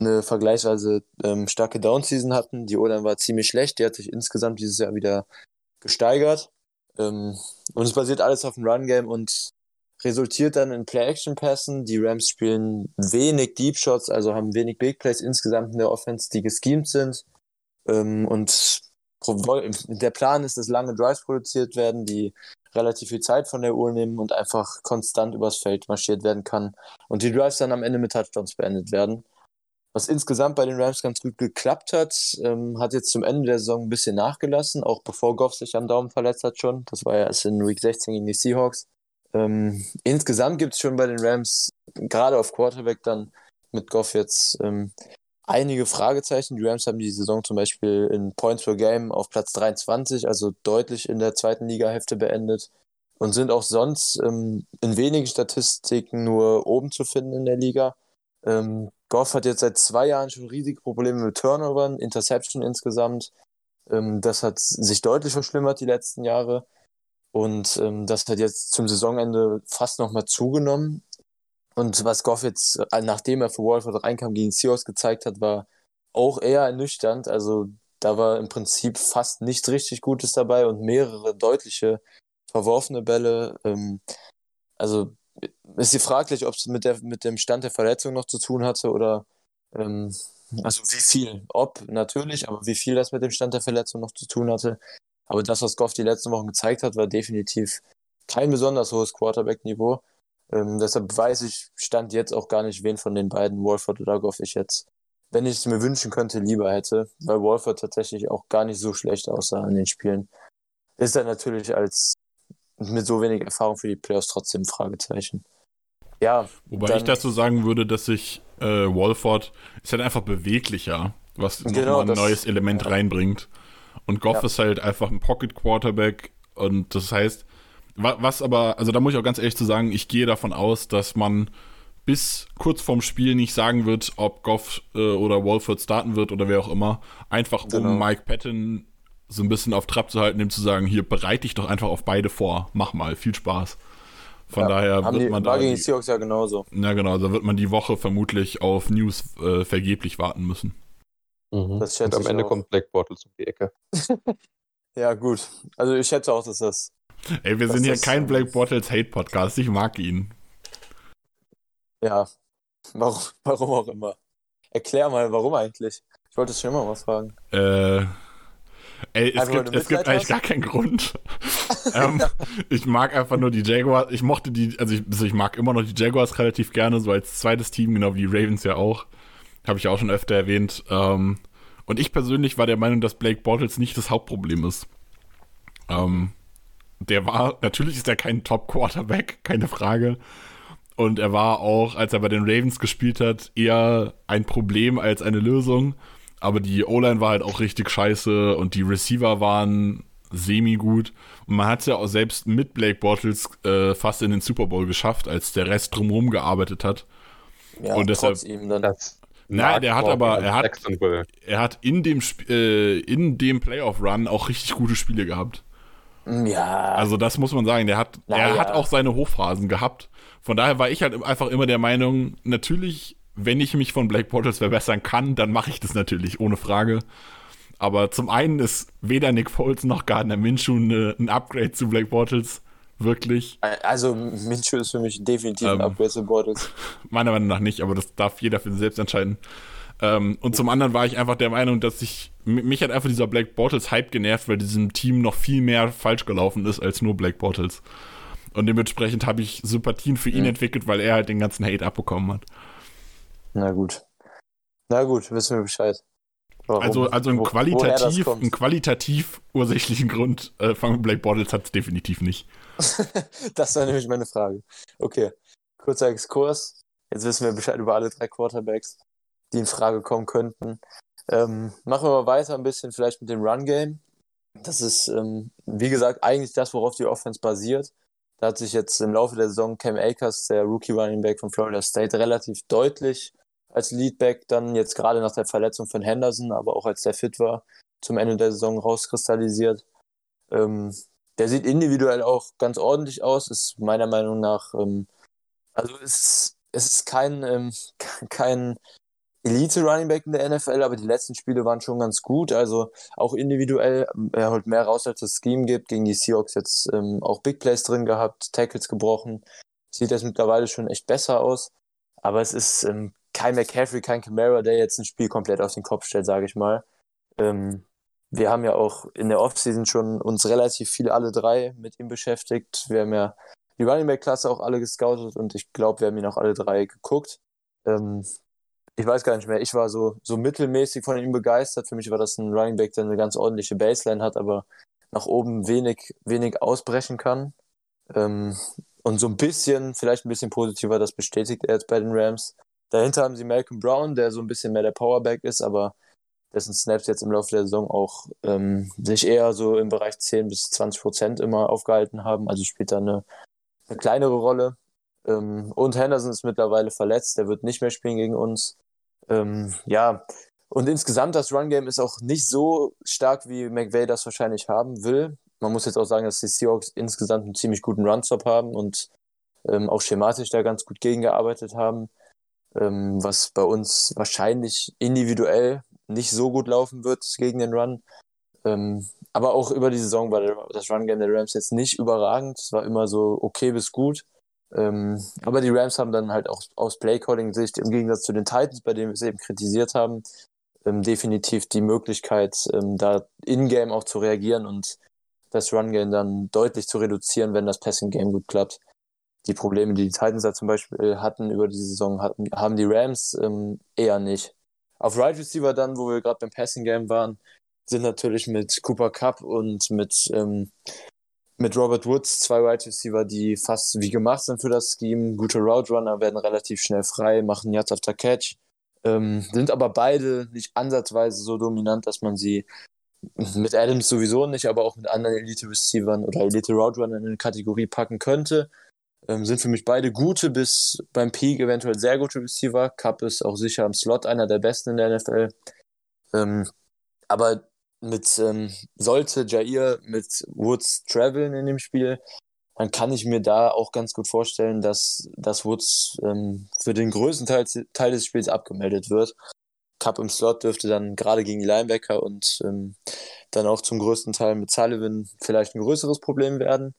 eine vergleichsweise ähm, starke Down-Season hatten. Die O-Line war ziemlich schlecht, die hat sich insgesamt dieses Jahr wieder gesteigert. Ähm, und es basiert alles auf dem Run-Game und resultiert dann in Play-Action-Pässen. Die Rams spielen wenig Deep Shots, also haben wenig Big Plays insgesamt in der Offense, die geschemt sind. Ähm, und der Plan ist, dass lange Drives produziert werden, die relativ viel Zeit von der Uhr nehmen und einfach konstant übers Feld marschiert werden kann. Und die Drives dann am Ende mit Touchdowns beendet werden. Was insgesamt bei den Rams ganz gut geklappt hat, ähm, hat jetzt zum Ende der Saison ein bisschen nachgelassen, auch bevor Goff sich am Daumen verletzt hat schon. Das war ja erst in Week 16 gegen die Seahawks. Ähm, insgesamt gibt es schon bei den Rams, gerade auf Quarterback dann mit Goff jetzt ähm, einige Fragezeichen. Die Rams haben die Saison zum Beispiel in Points per Game auf Platz 23, also deutlich in der zweiten Liga-Hälfte beendet und sind auch sonst ähm, in wenigen Statistiken nur oben zu finden in der Liga. Ähm, Goff hat jetzt seit zwei Jahren schon riesige Probleme mit Turnovern, Interception insgesamt. Ähm, das hat sich deutlich verschlimmert die letzten Jahre. Und ähm, das hat jetzt zum Saisonende fast nochmal zugenommen. Und was Goff jetzt, äh, nachdem er für Wolford reinkam, gegen Seahawks gezeigt hat, war auch eher ernüchternd. Also da war im Prinzip fast nichts richtig Gutes dabei und mehrere deutliche verworfene Bälle. Ähm, also ist die fraglich, ob es mit, mit dem Stand der Verletzung noch zu tun hatte oder ähm, also wie viel. Ob natürlich, aber wie viel das mit dem Stand der Verletzung noch zu tun hatte. Aber das, was Goff die letzten Wochen gezeigt hat, war definitiv kein besonders hohes Quarterback-Niveau. Ähm, deshalb weiß ich, stand jetzt auch gar nicht, wen von den beiden, Wolford oder Goff, ich jetzt, wenn ich es mir wünschen könnte, lieber hätte, weil Wolford tatsächlich auch gar nicht so schlecht aussah in den Spielen. Ist er natürlich als mit so wenig Erfahrung für die Playoffs trotzdem ein Fragezeichen. Ja. Wobei dann, ich dazu sagen würde, dass sich äh, Wolford ist halt einfach beweglicher, was genau, nochmal ein neues Element ja. reinbringt. Und Goff Ja. ist halt einfach ein Pocket Quarterback. Und das heißt, was aber, also da muss ich auch ganz ehrlich zu sagen, ich gehe davon aus, dass man bis kurz vorm Spiel nicht sagen wird, ob Goff äh, oder Wolford starten wird oder wer auch immer. Einfach Genau. um Mike Patton so ein bisschen auf Trab zu halten, dem zu sagen, hier bereite dich doch einfach auf beide vor. Mach mal, viel Spaß. Von Ja, daher Haben wird die, man war da gegen die Seahawks ja genauso. ja genau, da wird man die Woche vermutlich auf News äh, vergeblich warten müssen. Mhm. Das schätze Und am ich Ende auch. kommt Black Bottles um die Ecke. Ja, gut. Also ich schätze auch, dass das. Ey, wir sind hier kein Black Bottles Hate Podcast. Ich mag ihn. Ja. Warum, warum auch immer. Erklär mal, warum eigentlich? Ich wollte schon immer was fragen. Äh, ey, es weil gibt, es gibt eigentlich hast? gar keinen Grund. ähm, ich mag einfach nur die Jaguars. Ich mochte die, also ich, also ich mag immer noch die Jaguars relativ gerne, so als zweites Team, genau wie die Ravens ja auch. Habe ich auch schon öfter erwähnt. Ähm, und ich persönlich war der Meinung, dass Blake Bortles nicht das Hauptproblem ist. Ähm, der war, natürlich ist er kein Top-Quarterback, keine Frage. Und er war auch, als er bei den Ravens gespielt hat, eher ein Problem als eine Lösung. Aber die O-Line war halt auch richtig scheiße und die Receiver waren semi-gut. Und man hat es ja auch selbst mit Blake Bortles äh, fast in den Super Bowl geschafft, als der Rest drumherum gearbeitet hat. Ja, Und deshalb- ihm dann. Das Nein, der hat aber- er hat-. Er hat in dem, Sp äh, in dem Playoff-Run auch richtig gute Spiele gehabt. Ja. Also das muss man sagen. Der hat, Na er ja. hat auch seine Hochphasen gehabt. Von daher war ich halt einfach immer der Meinung, natürlich, wenn ich mich von Black Bortles verbessern kann, dann mache ich das natürlich, ohne Frage. Aber zum einen ist weder Nick Foles noch Gardner Minshew eine, ein Upgrade zu Black Bortles. Wirklich. also Minshew ist für mich definitiv ein Ähm, Upgrade zu Bortles. Meiner Meinung nach nicht, aber das darf jeder für sich selbst entscheiden. Ähm, und zum anderen war ich einfach der Meinung, dass ich, mich hat einfach dieser Black Bortles Hype genervt, weil diesem Team noch viel mehr falsch gelaufen ist als nur Black Bortles. Und dementsprechend habe ich Sympathien für ihn Mhm. entwickelt, weil er halt den ganzen Hate abbekommen hat. Na gut. Na gut, wissen wir Bescheid. Warum? Also, also einen Wo- qualitativ, einen qualitativ ursächlichen Grund äh, von Black Bortles hat es definitiv nicht. das war nämlich meine Frage. Okay, kurzer Exkurs. Jetzt wissen wir Bescheid über alle drei Quarterbacks, die in Frage kommen könnten. Ähm, machen wir mal weiter ein bisschen vielleicht mit dem Run-Game. Das ist, ähm, wie gesagt, eigentlich das, worauf die Offense basiert. Da hat sich jetzt im Laufe der Saison Cam Akers, der Rookie Running Back von Florida State, relativ deutlich als Leadback dann jetzt gerade nach der Verletzung von Henderson, aber auch als der fit war, zum Ende der Saison rauskristallisiert. Ähm, der sieht individuell auch ganz ordentlich aus, ist meiner Meinung nach, ähm, also es, es ist kein, ähm, kein Elite-Running Back in der NFL, aber die letzten Spiele waren schon ganz gut. Also auch individuell, er holt mehr raus, als das Scheme gibt. Gegen die Seahawks jetzt ähm, auch Big Plays drin gehabt, Tackles gebrochen. Sieht das mittlerweile schon echt besser aus. Aber es ist ähm, kein McCaffrey, kein Camara, der jetzt ein Spiel komplett auf den Kopf stellt, sage ich mal. Ähm, wir haben ja auch in der Offseason schon uns relativ viel alle drei mit ihm beschäftigt. Wir haben ja die Running Back Klasse auch alle gescoutet und ich glaube, wir haben ihn auch alle drei geguckt. Ähm, ich weiß gar nicht mehr. Ich war so, so mittelmäßig von ihm begeistert. Für mich war das ein Running Back, der eine ganz ordentliche Baseline hat, aber nach oben wenig, wenig ausbrechen kann. Ähm, und so ein bisschen, vielleicht ein bisschen positiver, das bestätigt er jetzt bei den Rams. Dahinter haben sie Malcolm Brown, der so ein bisschen mehr der Powerback ist, aber dessen Snaps jetzt im Laufe der Saison auch ähm, sich eher so im Bereich 10 bis 20 Prozent immer aufgehalten haben. Also spielt da eine, eine kleinere Rolle. Ähm, und Henderson ist mittlerweile verletzt, der wird nicht mehr spielen gegen uns. Ähm, ja, und insgesamt das Run-Game ist auch nicht so stark, wie McVay das wahrscheinlich haben will. Man muss jetzt auch sagen, dass die Seahawks insgesamt einen ziemlich guten Run-Stop haben und ähm, auch schematisch da ganz gut gegengearbeitet haben, ähm, was bei uns wahrscheinlich individuell nicht so gut laufen wird gegen den Run. Ähm, aber auch über die Saison war das Run-Game der Rams jetzt nicht überragend. Es war immer so okay bis gut. Ähm, aber die Rams haben dann halt auch aus Play-Calling-Sicht im Gegensatz zu den Titans, bei denen wir es eben kritisiert haben, ähm, definitiv die Möglichkeit, ähm, da in-game auch zu reagieren und das Run-Game dann deutlich zu reduzieren, wenn das Passing-Game gut klappt. Die Probleme, die die Titans da zum Beispiel hatten über die Saison, hatten, haben die Rams ähm, eher nicht. Auf Right Receiver dann, wo wir gerade beim Passing Game waren, sind natürlich mit Cooper Cup und mit, ähm, mit Robert Woods zwei Right Receiver, die fast wie gemacht sind für das Scheme. Gute Route Runner werden relativ schnell frei, machen Yards after Catch, ähm, sind aber beide nicht ansatzweise so dominant, dass man sie mit Adams sowieso nicht, aber auch mit anderen Elite-Receivern oder Elite-Route-Runnern in eine Kategorie packen könnte. Ähm, sind für mich beide gute bis beim Peak eventuell sehr gute Receiver. Cup ist auch sicher am Slot einer der besten in der NFL. Ähm, aber mit ähm, sollte Jair mit Woods traveln in dem Spiel, dann kann ich mir da auch ganz gut vorstellen, dass, dass Woods ähm, für den größten Teil, Teil des Spiels abgemeldet wird. Cup im Slot dürfte dann gerade gegen die Linebacker und ähm, dann auch zum größten Teil mit Sullivan vielleicht ein größeres Problem werden.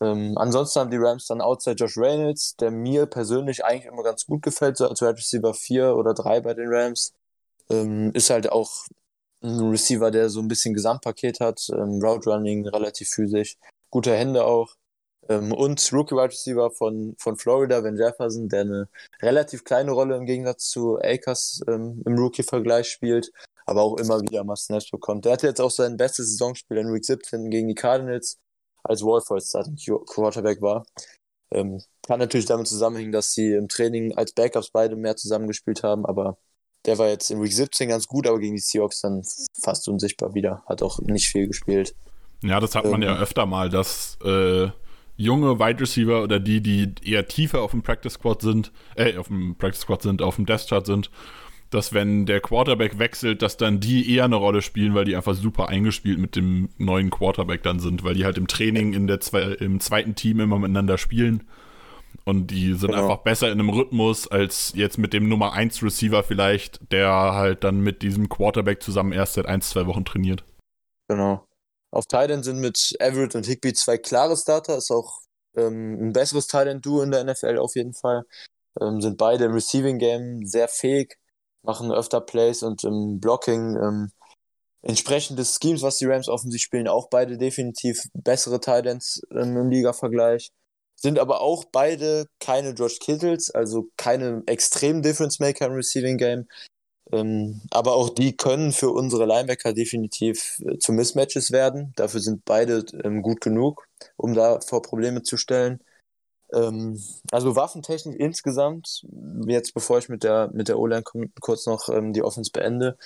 Ähm, ansonsten haben die Rams dann outside Josh Reynolds, der mir persönlich eigentlich immer ganz gut gefällt, so als Wide Receiver 4 oder 3 bei den Rams. Ähm, ist halt auch ein Receiver, der so ein bisschen Gesamtpaket hat, ähm, Route Running, relativ physisch, gute Hände auch. Ähm, und Rookie Wide Receiver von, von Florida, Ben Jefferson, der eine relativ kleine Rolle im Gegensatz zu Akers ähm, im Rookie-Vergleich spielt, aber auch immer wieder mal Snaps bekommt. Der hatte jetzt auch sein bestes Saisonspiel in Week 17 gegen die Cardinals, als Wolford Starting Quarterback war. Ähm, kann natürlich damit zusammenhängen, dass sie im Training als Backups beide mehr zusammengespielt haben, aber der war jetzt in Week 17 ganz gut, aber gegen die Seahawks dann fast unsichtbar wieder. Hat auch nicht viel gespielt. Ja, das hat man ähm, ja öfter mal, dass äh, junge Wide Receiver oder die, die eher tiefer auf dem Practice Squad sind, äh, auf dem Practice Squad sind, auf dem Death Chart sind, dass wenn der Quarterback wechselt, dass dann die eher eine Rolle spielen, weil die einfach super eingespielt mit dem neuen Quarterback dann sind, weil die halt im Training in der Zwe im zweiten Team immer miteinander spielen. Und die sind genau. einfach besser in einem Rhythmus als jetzt mit dem Nummer 1 Receiver vielleicht, der halt dann mit diesem Quarterback zusammen erst seit ein, zwei Wochen trainiert. Genau. Auf Titan sind mit Everett und Higby zwei klare Starter, ist auch ähm, ein besseres Titan-Duo in der NFL auf jeden Fall. Ähm, sind beide im Receiving Game sehr fähig, machen öfter Plays und im Blocking ähm, entsprechend des Schemes, was die Rams offensiv spielen, auch beide definitiv bessere Titans im Liga-Vergleich. Sind aber auch beide keine George Kittles, also keine extrem Difference Maker im Receiving Game. Ähm, aber auch die können für unsere Linebacker definitiv äh, zu Mismatches werden. Dafür sind beide ähm, gut genug, um da vor Probleme zu stellen. Ähm, also waffentechnisch insgesamt, jetzt bevor ich mit der, mit der O-Line kurz noch ähm, die Offense beende,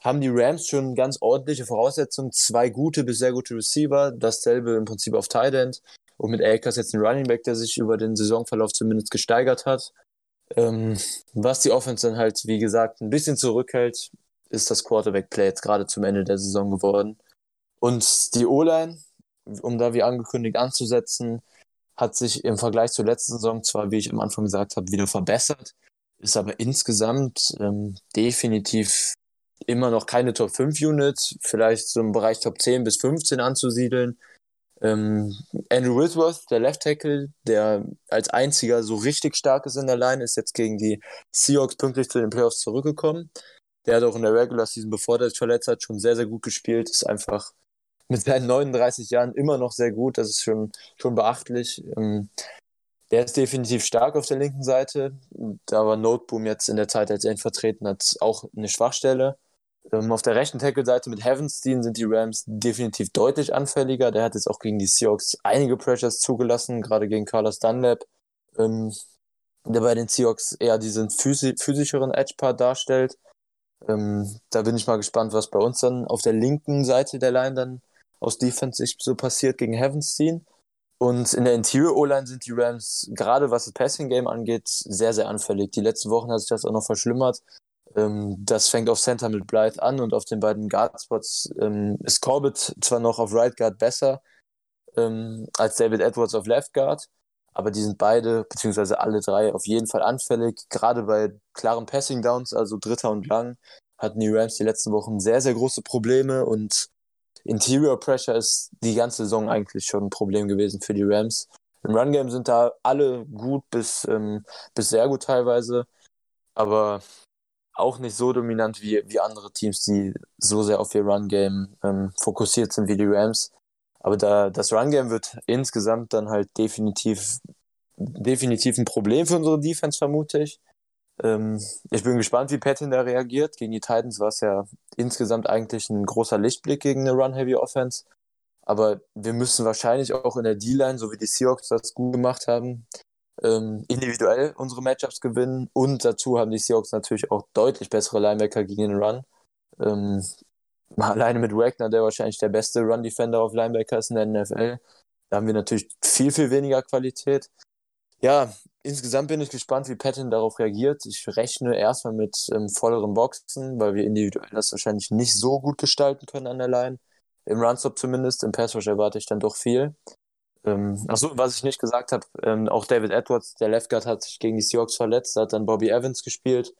haben die Rams schon ganz ordentliche Voraussetzungen. Zwei gute bis sehr gute Receiver, dasselbe im Prinzip auf Tight End. Und mit Akers jetzt ein Running Back, der sich über den Saisonverlauf zumindest gesteigert hat. Ähm, was die Offense dann halt, wie gesagt, ein bisschen zurückhält, ist das Quarterback-Play jetzt gerade zum Ende der Saison geworden. Und die O-Line, um da wie angekündigt anzusetzen, hat sich im Vergleich zur letzten Saison zwar, wie ich am Anfang gesagt habe, wieder verbessert, ist aber insgesamt ähm, definitiv immer noch keine Top 5 Unit, vielleicht so im Bereich Top 10 bis 15 anzusiedeln. Ähm, Andrew Whitworth, der Left Tackle, der als einziger so richtig stark ist in der Line, ist jetzt gegen die Seahawks pünktlich zu den Playoffs zurückgekommen. Der hat auch in der Regular Season, bevor der sich verletzt hat, schon sehr, sehr gut gespielt. Ist einfach mit seinen 39 Jahren immer noch sehr gut. Das ist schon, schon beachtlich. Ähm, der ist definitiv stark auf der linken Seite. Da war Noteboom jetzt in der Zeit, als er ihn vertreten hat, auch eine Schwachstelle. Ähm, auf der rechten Tackle-Seite mit Heavenstein sind die Rams definitiv deutlich anfälliger. Der hat jetzt auch gegen die Seahawks einige Pressures zugelassen, gerade gegen Carlos Dunlap, ähm, der bei den Seahawks eher diesen physi physischeren Edge-Part darstellt. Ähm, da bin ich mal gespannt, was bei uns dann auf der linken Seite der Line dann aus Defense so passiert gegen Heavenstein. Und in der Interior O-Line sind die Rams, gerade was das Passing Game angeht, sehr, sehr anfällig. Die letzten Wochen hat sich das auch noch verschlimmert. Ähm, das fängt auf Center mit Blythe an und auf den beiden Guard-Spots ähm, ist Corbett zwar noch auf Right Guard besser ähm, als David Edwards auf Left Guard, aber die sind beide, beziehungsweise alle drei, auf jeden Fall anfällig. Gerade bei klaren Passing Downs, also Dritter und Lang, hatten die Rams die letzten Wochen sehr, sehr große Probleme und Interior Pressure ist die ganze Saison eigentlich schon ein Problem gewesen für die Rams. Im Run Game sind da alle gut bis, ähm, bis sehr gut teilweise, aber auch nicht so dominant wie, wie andere Teams, die so sehr auf ihr Run-Game ähm, fokussiert sind wie die Rams. Aber da, das Run-Game wird insgesamt dann halt definitiv, definitiv ein Problem für unsere Defense, vermute ich. Ähm, ich bin gespannt, wie Patton da reagiert. Gegen die Titans war es ja insgesamt eigentlich ein großer Lichtblick gegen eine Run-Heavy-Offense. Aber wir müssen wahrscheinlich auch in der D-Line, so wie die Seahawks das gut gemacht haben, ähm, individuell unsere Matchups gewinnen und dazu haben die Seahawks natürlich auch deutlich bessere Linebacker gegen den Run. Ähm, alleine mit Wagner, der wahrscheinlich der beste Run-Defender auf Linebacker ist in der NFL. Da haben wir natürlich viel, viel weniger Qualität. Ja, insgesamt bin ich gespannt, wie Patton darauf reagiert. Ich rechne erstmal mit ähm, volleren Boxen, weil wir individuell das wahrscheinlich nicht so gut gestalten können an der Line. Im Runstop zumindest, im Passrush erwarte ich dann doch viel. Ähm, achso, was ich nicht gesagt habe, ähm, auch David Edwards, der Left Guard, hat sich gegen die Seahawks verletzt, hat dann Bobby Evans gespielt.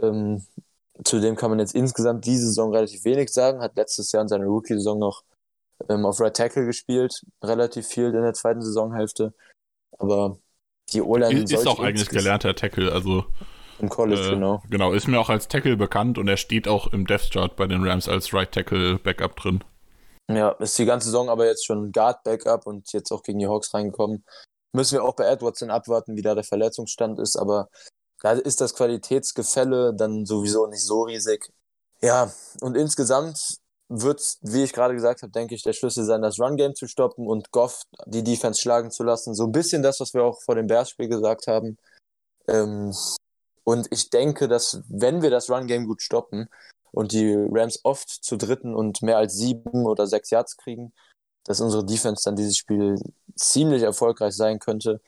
Ähm, zudem kann man jetzt insgesamt diese Saison relativ wenig sagen, hat letztes Jahr in seiner Rookie-Saison noch ähm, auf Right Tackle gespielt, relativ viel in der zweiten Saisonhälfte. Aber die O-Line ist, ist auch eigentlich gelernter Tackle, also im College, äh, genau. Genau, ist mir auch als Tackle bekannt und er steht auch im Death Chart bei den Rams als Right Tackle Backup drin. Ja, ist die ganze Saison aber jetzt schon Guard Backup und jetzt auch gegen die Hawks reingekommen. Müssen wir auch bei Edwardson abwarten, wie da der Verletzungsstand ist, aber da ist das Qualitätsgefälle dann sowieso nicht so riesig. Ja, und insgesamt wird, wie ich gerade gesagt habe, denke ich, der Schlüssel sein, das Run-Game zu stoppen und Goff die Defense schlagen zu lassen. So ein bisschen das, was wir auch vor dem Bears-Spiel gesagt haben. Ähm, und ich denke, dass wenn wir das Run-Game gut stoppen und die Rams oft zu dritten und mehr als sieben oder sechs Yards kriegen, dass unsere Defense dann dieses Spiel ziemlich erfolgreich sein könnte.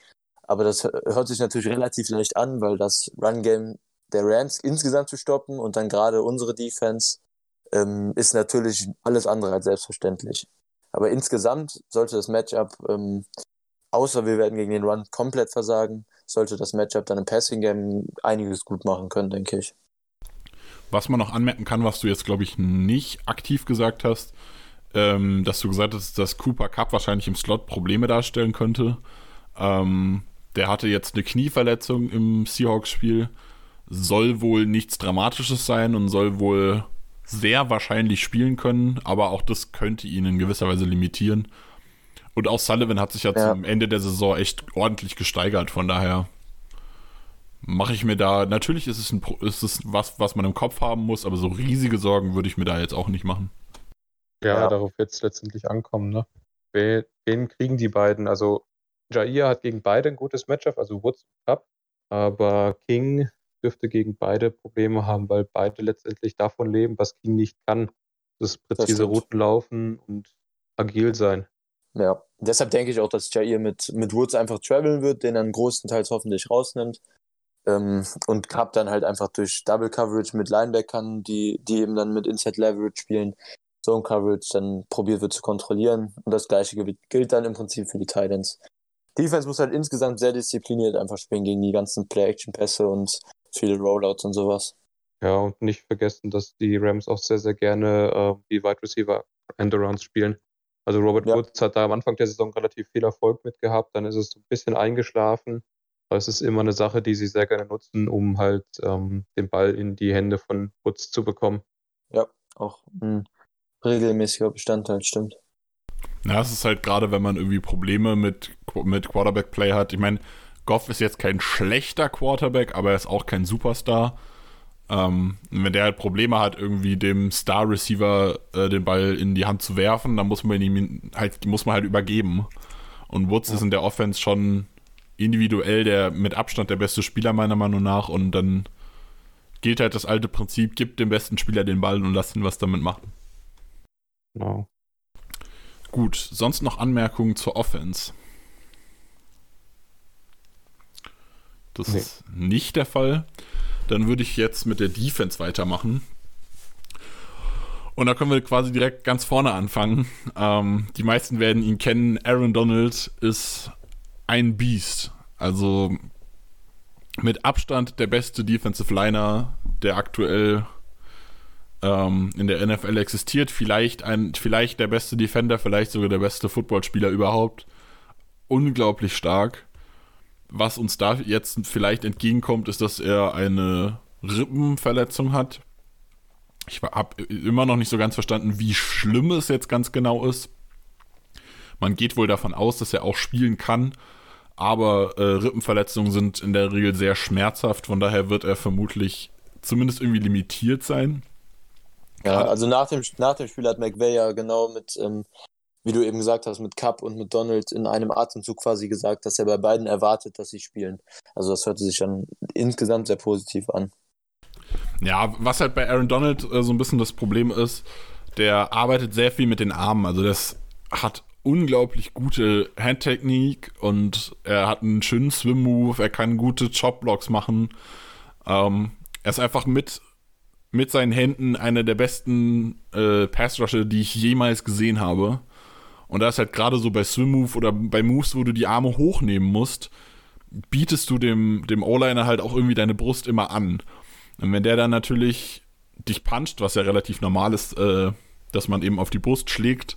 Aber das hört sich natürlich relativ leicht an, weil das Run-Game der Rams insgesamt zu stoppen und dann gerade unsere Defense ähm, ist natürlich alles andere als selbstverständlich. Aber insgesamt sollte das Matchup, ähm, außer wir werden gegen den Run komplett versagen, sollte das Matchup dann im Passing Game einiges gut machen können, denke ich. Was man noch anmerken kann, was du jetzt, glaube ich, nicht aktiv gesagt hast, ähm, dass du gesagt hast, dass Cooper Cup wahrscheinlich im Slot Probleme darstellen könnte. Ähm, der hatte jetzt eine Knieverletzung im Seahawks-Spiel. Soll wohl nichts Dramatisches sein und soll wohl sehr wahrscheinlich spielen können, aber auch das könnte ihn in gewisser Weise limitieren. Und auch Sullivan hat sich ja, ja. zum Ende der Saison echt ordentlich gesteigert, von daher mache ich mir da, natürlich ist es, ein, ist es was, was man im Kopf haben muss, aber so riesige Sorgen würde ich mir da jetzt auch nicht machen. Ja, ja. darauf wird es letztendlich ankommen, ne? Wen kriegen die beiden? Also Jair hat gegen beide ein gutes Matchup, also Woods Cup, aber King dürfte gegen beide Probleme haben, weil beide letztendlich davon leben, was King nicht kann. Das präzise Routen laufen und agil sein. Ja, deshalb denke ich auch, dass Jair mit, mit Woods einfach traveln wird, den er größtenteils hoffentlich rausnimmt. Ähm, und Cup dann halt einfach durch Double Coverage mit Linebackern, die, die eben dann mit Inside Leverage spielen, Zone Coverage dann probiert wird zu kontrollieren. Und das gleiche gilt dann im Prinzip für die Titans. Defense muss halt insgesamt sehr diszipliniert einfach spielen gegen die ganzen Play-Action-Pässe und viele Rollouts und sowas. Ja, und nicht vergessen, dass die Rams auch sehr, sehr gerne äh, die Wide Receiver Endarounds spielen. Also Robert ja. Woods hat da am Anfang der Saison relativ viel Erfolg mit gehabt, dann ist es so ein bisschen eingeschlafen. Aber es ist immer eine Sache, die sie sehr gerne nutzen, um halt ähm, den Ball in die Hände von Woods zu bekommen. Ja, auch ein regelmäßiger Bestandteil, stimmt. Ja, es ist halt gerade, wenn man irgendwie Probleme mit, mit Quarterback-Play hat. Ich meine, Goff ist jetzt kein schlechter Quarterback, aber er ist auch kein Superstar. Ähm, wenn der halt Probleme hat, irgendwie dem Star-Receiver äh, den Ball in die Hand zu werfen, dann muss man ihm halt, muss man halt übergeben. Und Woods ja. ist in der Offense schon individuell der mit Abstand der beste Spieler, meiner Meinung nach. Und dann gilt halt das alte Prinzip, gib dem besten Spieler den Ball und lass ihn was damit machen. Genau. Gut, sonst noch Anmerkungen zur Offense? Das nee. ist nicht der Fall. Dann würde ich jetzt mit der Defense weitermachen. Und da können wir quasi direkt ganz vorne anfangen. Ähm, die meisten werden ihn kennen. Aaron Donald ist ein Beast. Also mit Abstand der beste Defensive Liner, der aktuell ähm, in der NFL existiert. Vielleicht, ein, vielleicht der beste Defender, vielleicht sogar der beste Footballspieler überhaupt. Unglaublich stark. Was uns da jetzt vielleicht entgegenkommt, ist, dass er eine Rippenverletzung hat. Ich habe immer noch nicht so ganz verstanden, wie schlimm es jetzt ganz genau ist. Man geht wohl davon aus, dass er auch spielen kann, aber äh, Rippenverletzungen sind in der Regel sehr schmerzhaft, von daher wird er vermutlich zumindest irgendwie limitiert sein. Ja, also nach dem, nach dem Spiel hat McVay ja genau mit ähm, wie du eben gesagt hast, mit Cup und mit Donald in einem Atemzug quasi gesagt, dass er bei beiden erwartet, dass sie spielen. Also das hörte sich dann insgesamt sehr positiv an. Ja, was halt bei Aaron Donald äh, so ein bisschen das Problem ist, der arbeitet sehr viel mit den Armen. Also das hat unglaublich gute Handtechnik und er hat einen schönen Swim-Move, er kann gute Chop-Blocks machen. Ähm, er ist einfach mit, mit seinen Händen einer der besten äh, Pass-Rusher, die ich jemals gesehen habe. Und da ist halt gerade so bei Swim-Move oder bei Moves, wo du die Arme hochnehmen musst, bietest du dem, dem O-Liner halt auch irgendwie deine Brust immer an. Und wenn der dann natürlich dich puncht, was ja relativ normal ist, äh, dass man eben auf die Brust schlägt,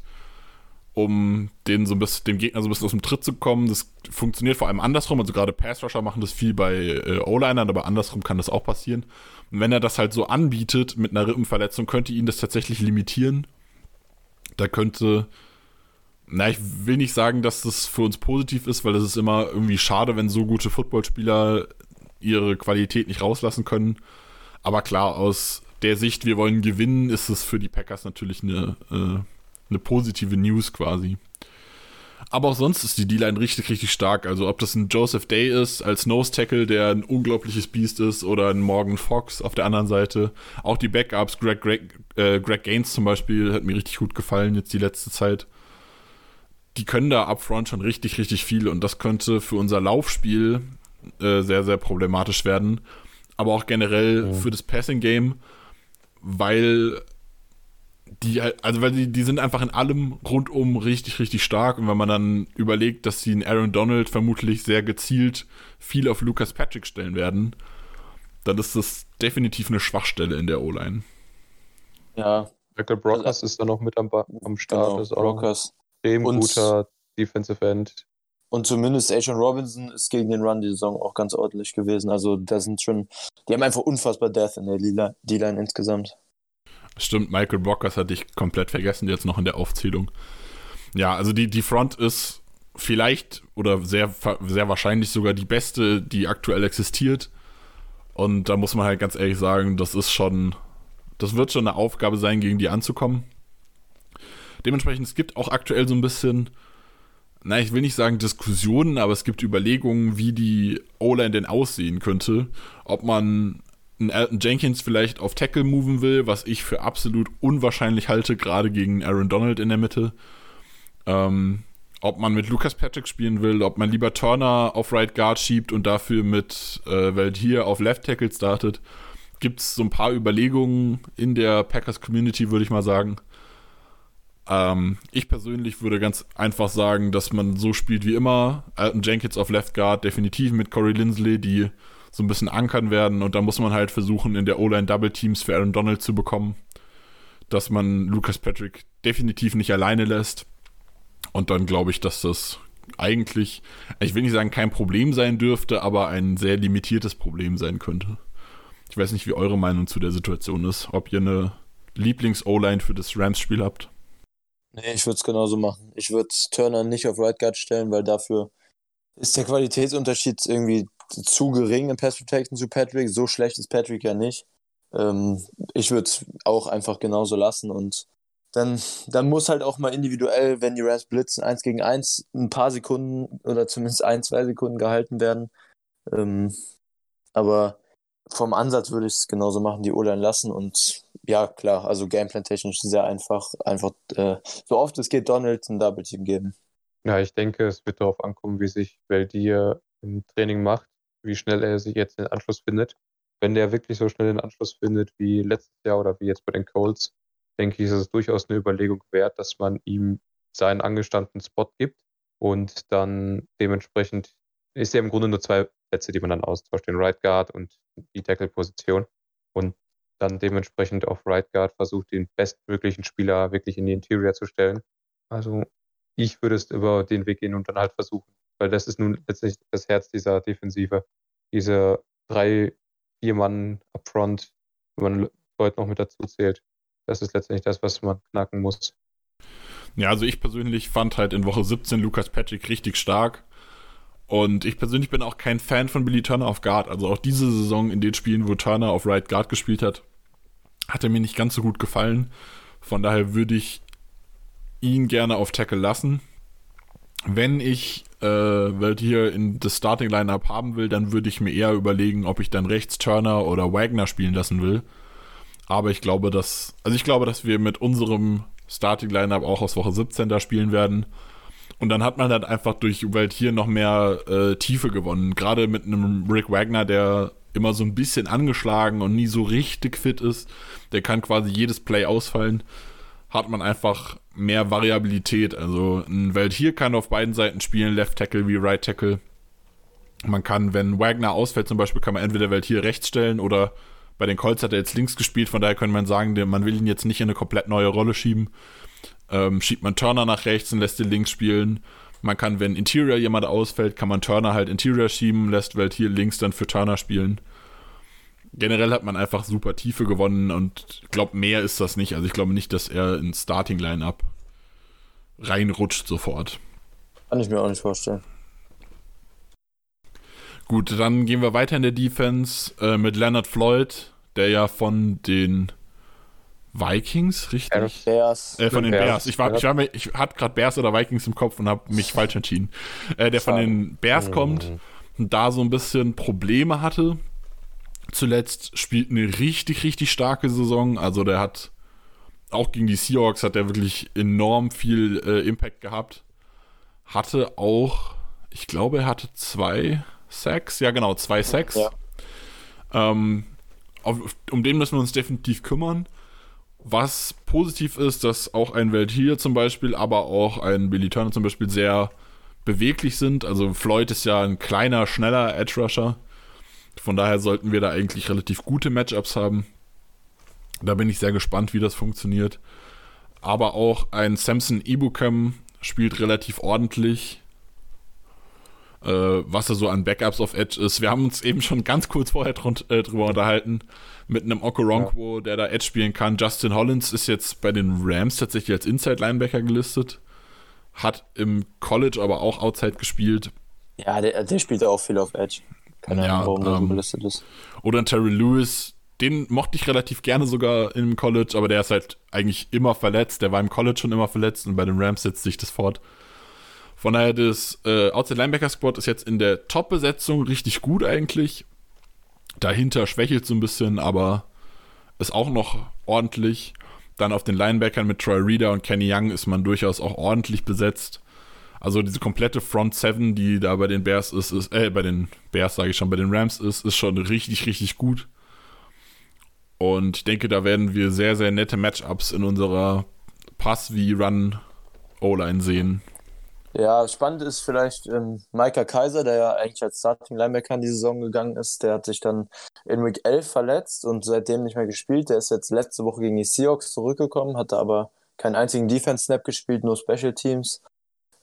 um den so ein bisschen, dem Gegner so ein bisschen aus dem Tritt zu kommen. Das funktioniert vor allem andersrum. Also gerade Pass-Rusher machen das viel bei äh, O-Linern, aber andersrum kann das auch passieren. Und wenn er das halt so anbietet mit einer Rippenverletzung, könnte ihn das tatsächlich limitieren. Da könnte, na, ich will nicht sagen, dass das für uns positiv ist, weil es ist immer irgendwie schade, wenn so gute Footballspieler ihre Qualität nicht rauslassen können. Aber klar, aus der Sicht, wir wollen gewinnen, ist es für die Packers natürlich eine, äh, eine positive News quasi. Aber auch sonst ist die D-Line richtig, richtig stark. Also ob das ein Joseph Day ist als Nose Tackle, der ein unglaubliches Biest ist, oder ein Morgan Fox auf der anderen Seite. Auch die Backups, Greg, Greg, äh, Greg Gaines zum Beispiel, hat mir richtig gut gefallen jetzt die letzte Zeit. Die können da upfront schon richtig, richtig viel und das könnte für unser Laufspiel äh, sehr, sehr problematisch werden. Aber auch generell mhm. für das Passing Game weil die, also weil die, die sind einfach in allem rundum richtig, richtig stark. Und wenn man dann überlegt, dass sie in Aaron Donald vermutlich sehr gezielt viel auf Lucas Patrick stellen werden, dann ist das definitiv eine Schwachstelle in der O-Line. Ja. Michael Brockers ist da noch mit am, am Start. Genau, ist auch Brockers. extrem guter Defensive End. Und zumindest Adrian Robinson ist gegen den Run die Saison auch ganz ordentlich gewesen. Also da sind schon, die haben einfach unfassbar Death in der D-Line insgesamt. Stimmt, Michael Brockers hatte ich komplett vergessen jetzt noch in der Aufzählung. Ja, also die, die Front ist vielleicht oder sehr, sehr wahrscheinlich sogar die beste, die aktuell existiert. Und da muss man halt ganz ehrlich sagen, das ist schon, das wird schon eine Aufgabe sein, gegen die anzukommen. Dementsprechend, es gibt auch aktuell so ein bisschen na, ich will nicht sagen Diskussionen, aber es gibt Überlegungen, wie die O-Line denn aussehen könnte. Ob man einen Alton Jenkins vielleicht auf Tackle moven will, was ich für absolut unwahrscheinlich halte, gerade gegen Aaron Donald in der Mitte. Ähm, ob man mit Lucas Patrick spielen will, ob man lieber Turner auf Right Guard schiebt und dafür mit äh, Valdir auf Left Tackle startet. Gibt es so ein paar Überlegungen in der Packers Community, würde ich mal sagen. Ähm, ich persönlich würde ganz einfach sagen, dass man so spielt wie immer. Alton Jenkins auf Left Guard, definitiv mit Corey Lindsley, die so ein bisschen ankern werden. Und da muss man halt versuchen, in der O-Line Double Teams für Aaron Donald zu bekommen. Dass man Lucas Patrick definitiv nicht alleine lässt. Und dann glaube ich, dass das eigentlich, ich will nicht sagen, kein Problem sein dürfte, aber ein sehr limitiertes Problem sein könnte. Ich weiß nicht, wie eure Meinung zu der Situation ist. Ob ihr eine Lieblings-O-Line für das Rams-Spiel habt. Nee, ich würde es genauso machen. Ich würde Turner nicht auf Right Guard stellen, weil dafür ist der Qualitätsunterschied irgendwie zu gering im Pass Protection zu Patrick. So schlecht ist Patrick ja nicht. Ähm, ich würde es auch einfach genauso lassen und dann, dann muss halt auch mal individuell, wenn die Rams blitzen, eins gegen eins ein paar Sekunden oder zumindest ein, zwei Sekunden gehalten werden. Ähm, aber vom Ansatz würde ich es genauso machen, die O-Line lassen und ja, klar, also Gameplan-technisch sehr einfach. Einfach äh, so oft es geht, Donald ein Double-Team geben. Ja, ich denke, es wird darauf ankommen, wie sich Valdir im Training macht, wie schnell er sich jetzt den Anschluss findet. Wenn der wirklich so schnell den Anschluss findet wie letztes Jahr oder wie jetzt bei den Colts, denke ich, ist es durchaus eine Überlegung wert, dass man ihm seinen angestammten Spot gibt und dann dementsprechend ist ja im Grunde nur zwei Plätze, die man dann austauscht, den Right Guard und die Tackle-Position. Und dann dementsprechend auf Right Guard versucht, den bestmöglichen Spieler wirklich in die Interior zu stellen. Also ich würde es über den Weg gehen und dann halt versuchen, weil das ist nun letztlich das Herz dieser Defensive. Diese drei, vier Mann upfront, wenn man Leute noch mit dazu zählt. Das ist letztendlich das, was man knacken muss. Ja, also ich persönlich fand halt in Woche 17 Lukas Patrick richtig stark. Und ich persönlich bin auch kein Fan von Billy Turner auf Guard. Also auch diese Saison in den Spielen, wo Turner auf Right Guard gespielt hat, hat er mir nicht ganz so gut gefallen. Von daher würde ich ihn gerne auf Tackle lassen. Wenn ich äh, hier in das Starting Lineup haben will, dann würde ich mir eher überlegen, ob ich dann rechts Turner oder Wagner spielen lassen will. Aber ich glaube, dass, also ich glaube, dass wir mit unserem Starting Lineup auch aus Woche 17 da spielen werden. Und dann hat man halt einfach durch Welt hier noch mehr äh, Tiefe gewonnen. Gerade mit einem Rick Wagner, der immer so ein bisschen angeschlagen und nie so richtig fit ist. Der kann quasi jedes Play ausfallen. Hat man einfach mehr Variabilität. Also ein Welt hier kann auf beiden Seiten spielen, Left Tackle wie Right Tackle. Man kann, wenn Wagner ausfällt zum Beispiel, kann man entweder Welt hier rechts stellen oder bei den Colts hat er jetzt links gespielt, von daher könnte man sagen, man will ihn jetzt nicht in eine komplett neue Rolle schieben. Ähm, schiebt man Turner nach rechts und lässt den links spielen. Man kann, wenn Interior jemand ausfällt, kann man Turner halt Interior schieben, lässt Welt hier links dann für Turner spielen. Generell hat man einfach super Tiefe gewonnen und ich glaube, mehr ist das nicht. Also ich glaube nicht, dass er ins Starting Line-Up reinrutscht sofort. Kann ich mir auch nicht vorstellen. Gut, dann gehen wir weiter in der Defense äh, mit Leonard Floyd, der ja von den Vikings, richtig? Bears. Äh, von den Bears. Bears. Ich, war, ich, war mir, ich hatte gerade Bears oder Vikings im Kopf und habe mich falsch entschieden. Äh, der von den Bears kommt und da so ein bisschen Probleme hatte. Zuletzt spielt eine richtig, richtig starke Saison. Also der hat auch gegen die Seahawks hat er wirklich enorm viel äh, Impact gehabt. Hatte auch, ich glaube, er hatte zwei Sacks. Ja, genau, zwei Sacks. Ja. Ähm, auf, um den müssen wir uns definitiv kümmern. Was positiv ist, dass auch ein Welt hier zum Beispiel, aber auch ein Billy Turner zum Beispiel sehr beweglich sind. Also Floyd ist ja ein kleiner, schneller Edge Rusher. Von daher sollten wir da eigentlich relativ gute Matchups haben. Da bin ich sehr gespannt, wie das funktioniert. Aber auch ein Samson Ibukem spielt relativ ordentlich äh, was er so an Backups auf Edge ist. Wir haben uns eben schon ganz kurz vorher drun- äh, drüber unterhalten mit einem Okoronkwo, ja. der da Edge spielen kann. Justin Hollins ist jetzt bei den Rams tatsächlich als Inside Linebacker gelistet. Hat im College aber auch Outside gespielt. Ja, der, der spielt auch viel auf Edge. Keine ja, Ahnung, warum ähm, so gelistet ist. Oder Terry Lewis, den mochte ich relativ gerne sogar im College, aber der ist halt eigentlich immer verletzt. Der war im College schon immer verletzt und bei den Rams setzt sich das fort. Von daher, das äh, Outside Linebacker Squad ist jetzt in der Top-Besetzung richtig gut eigentlich. Dahinter schwächelt so ein bisschen, aber ist auch noch ordentlich. Dann auf den Linebackern mit Troy Reader und Kenny Young ist man durchaus auch ordentlich besetzt. Also diese komplette Front 7, die da bei den Bears ist, ist äh, bei den Bears sage ich schon, bei den Rams ist, ist schon richtig, richtig gut. Und ich denke, da werden wir sehr, sehr nette Matchups in unserer Pass- wie Run-O-Line sehen. Ja, spannend ist vielleicht ähm, Micah Kaiser, der ja eigentlich als Starting Linebacker in die Saison gegangen ist. Der hat sich dann in Week 11 verletzt und seitdem nicht mehr gespielt. Der ist jetzt letzte Woche gegen die Seahawks zurückgekommen, hatte aber keinen einzigen Defense-Snap gespielt, nur Special Teams.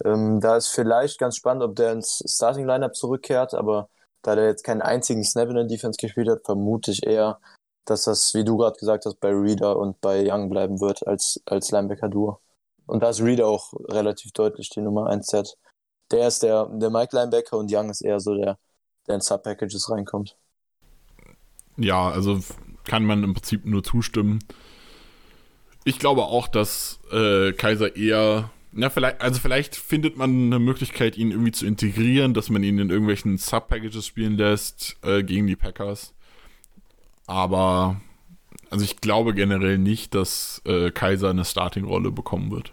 Ähm, da ist vielleicht ganz spannend, ob der ins Starting Lineup zurückkehrt, aber da der jetzt keinen einzigen Snap in der Defense gespielt hat, vermute ich eher, dass das, wie du gerade gesagt hast, bei Reader und bei Young bleiben wird als, als Linebacker-Duo. Und da ist Reed auch relativ deutlich die Nummer 1. Der, der ist der, der Mike Linebacker und Young ist eher so der, der in Sub-Packages reinkommt. Ja, also kann man im Prinzip nur zustimmen. Ich glaube auch, dass äh, Kaiser eher, na, vielleicht, also vielleicht findet man eine Möglichkeit, ihn irgendwie zu integrieren, dass man ihn in irgendwelchen Sub-Packages spielen lässt äh, gegen die Packers. Aber, also ich glaube generell nicht, dass äh, Kaiser eine Starting-Rolle bekommen wird.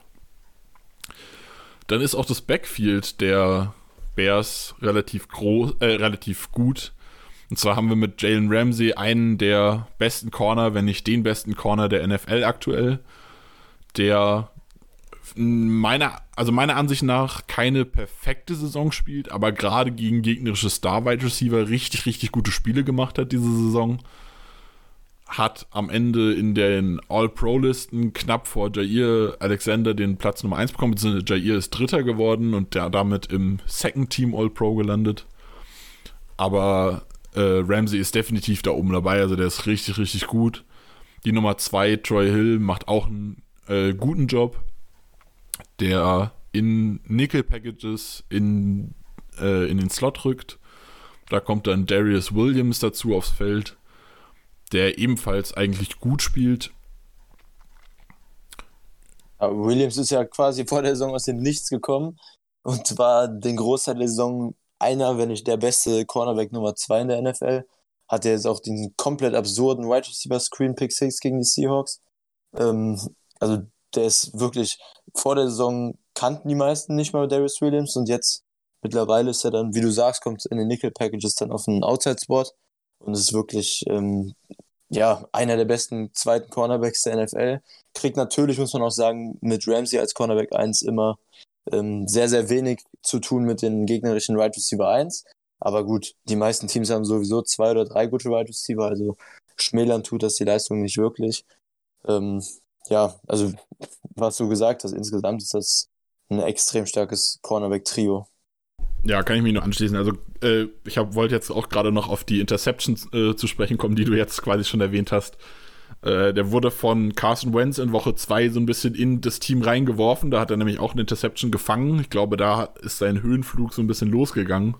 Dann ist auch das Backfield der Bears relativ groß, äh, relativ gut. Und zwar haben wir mit Jalen Ramsey einen der besten Corner, wenn nicht den besten Corner der NFL aktuell, der meiner, also meiner Ansicht nach keine perfekte Saison spielt, aber gerade gegen gegnerische Star-Wide Receiver richtig, richtig gute Spiele gemacht hat diese Saison hat am Ende in den All-Pro-Listen knapp vor Jair Alexander den Platz Nummer 1 bekommen, beziehungsweise Jair ist Dritter geworden und der damit im Second Team All-Pro gelandet. Aber äh, Ramsey ist definitiv da oben dabei, also der ist richtig, richtig gut. Die Nummer 2, Troy Hill, macht auch einen äh, guten Job. Der in Nickel-Packages in, äh, in den Slot rückt. Da kommt dann Darius Williams dazu aufs Feld der ebenfalls eigentlich gut spielt. Williams ist ja quasi vor der Saison aus dem Nichts gekommen und war den Großteil der Saison einer, wenn nicht der beste Cornerback Nummer 2 in der NFL. Hatte jetzt auch diesen komplett absurden Wide Receiver Screen Pick 6 gegen die Seahawks. Ähm, also der ist wirklich, vor der Saison kannten die meisten nicht mal Darius Williams und jetzt mittlerweile ist er dann, wie du sagst, kommt in den Nickel Packages dann auf einen Outside Spot und ist wirklich, ähm, ja, einer der besten zweiten Cornerbacks der NFL. Kriegt natürlich, muss man auch sagen, mit Ramsey als Cornerback 1 immer ähm, sehr, sehr wenig zu tun mit den gegnerischen Wide right Receiver 1. Aber gut, die meisten Teams haben sowieso zwei oder drei gute Wide right Receiver, also schmälern tut das die Leistung nicht wirklich. Ähm, ja, also was du gesagt hast, insgesamt ist das ein extrem starkes Cornerback-Trio. Ja, kann ich mich nur anschließen. Also äh, ich wollte jetzt auch gerade noch auf die Interceptions äh, zu sprechen kommen, die du jetzt quasi schon erwähnt hast. Äh, der wurde von Carson Wentz in Woche 2 so ein bisschen in das Team reingeworfen. Da hat er nämlich auch eine Interception gefangen. Ich glaube, da ist sein Höhenflug so ein bisschen losgegangen.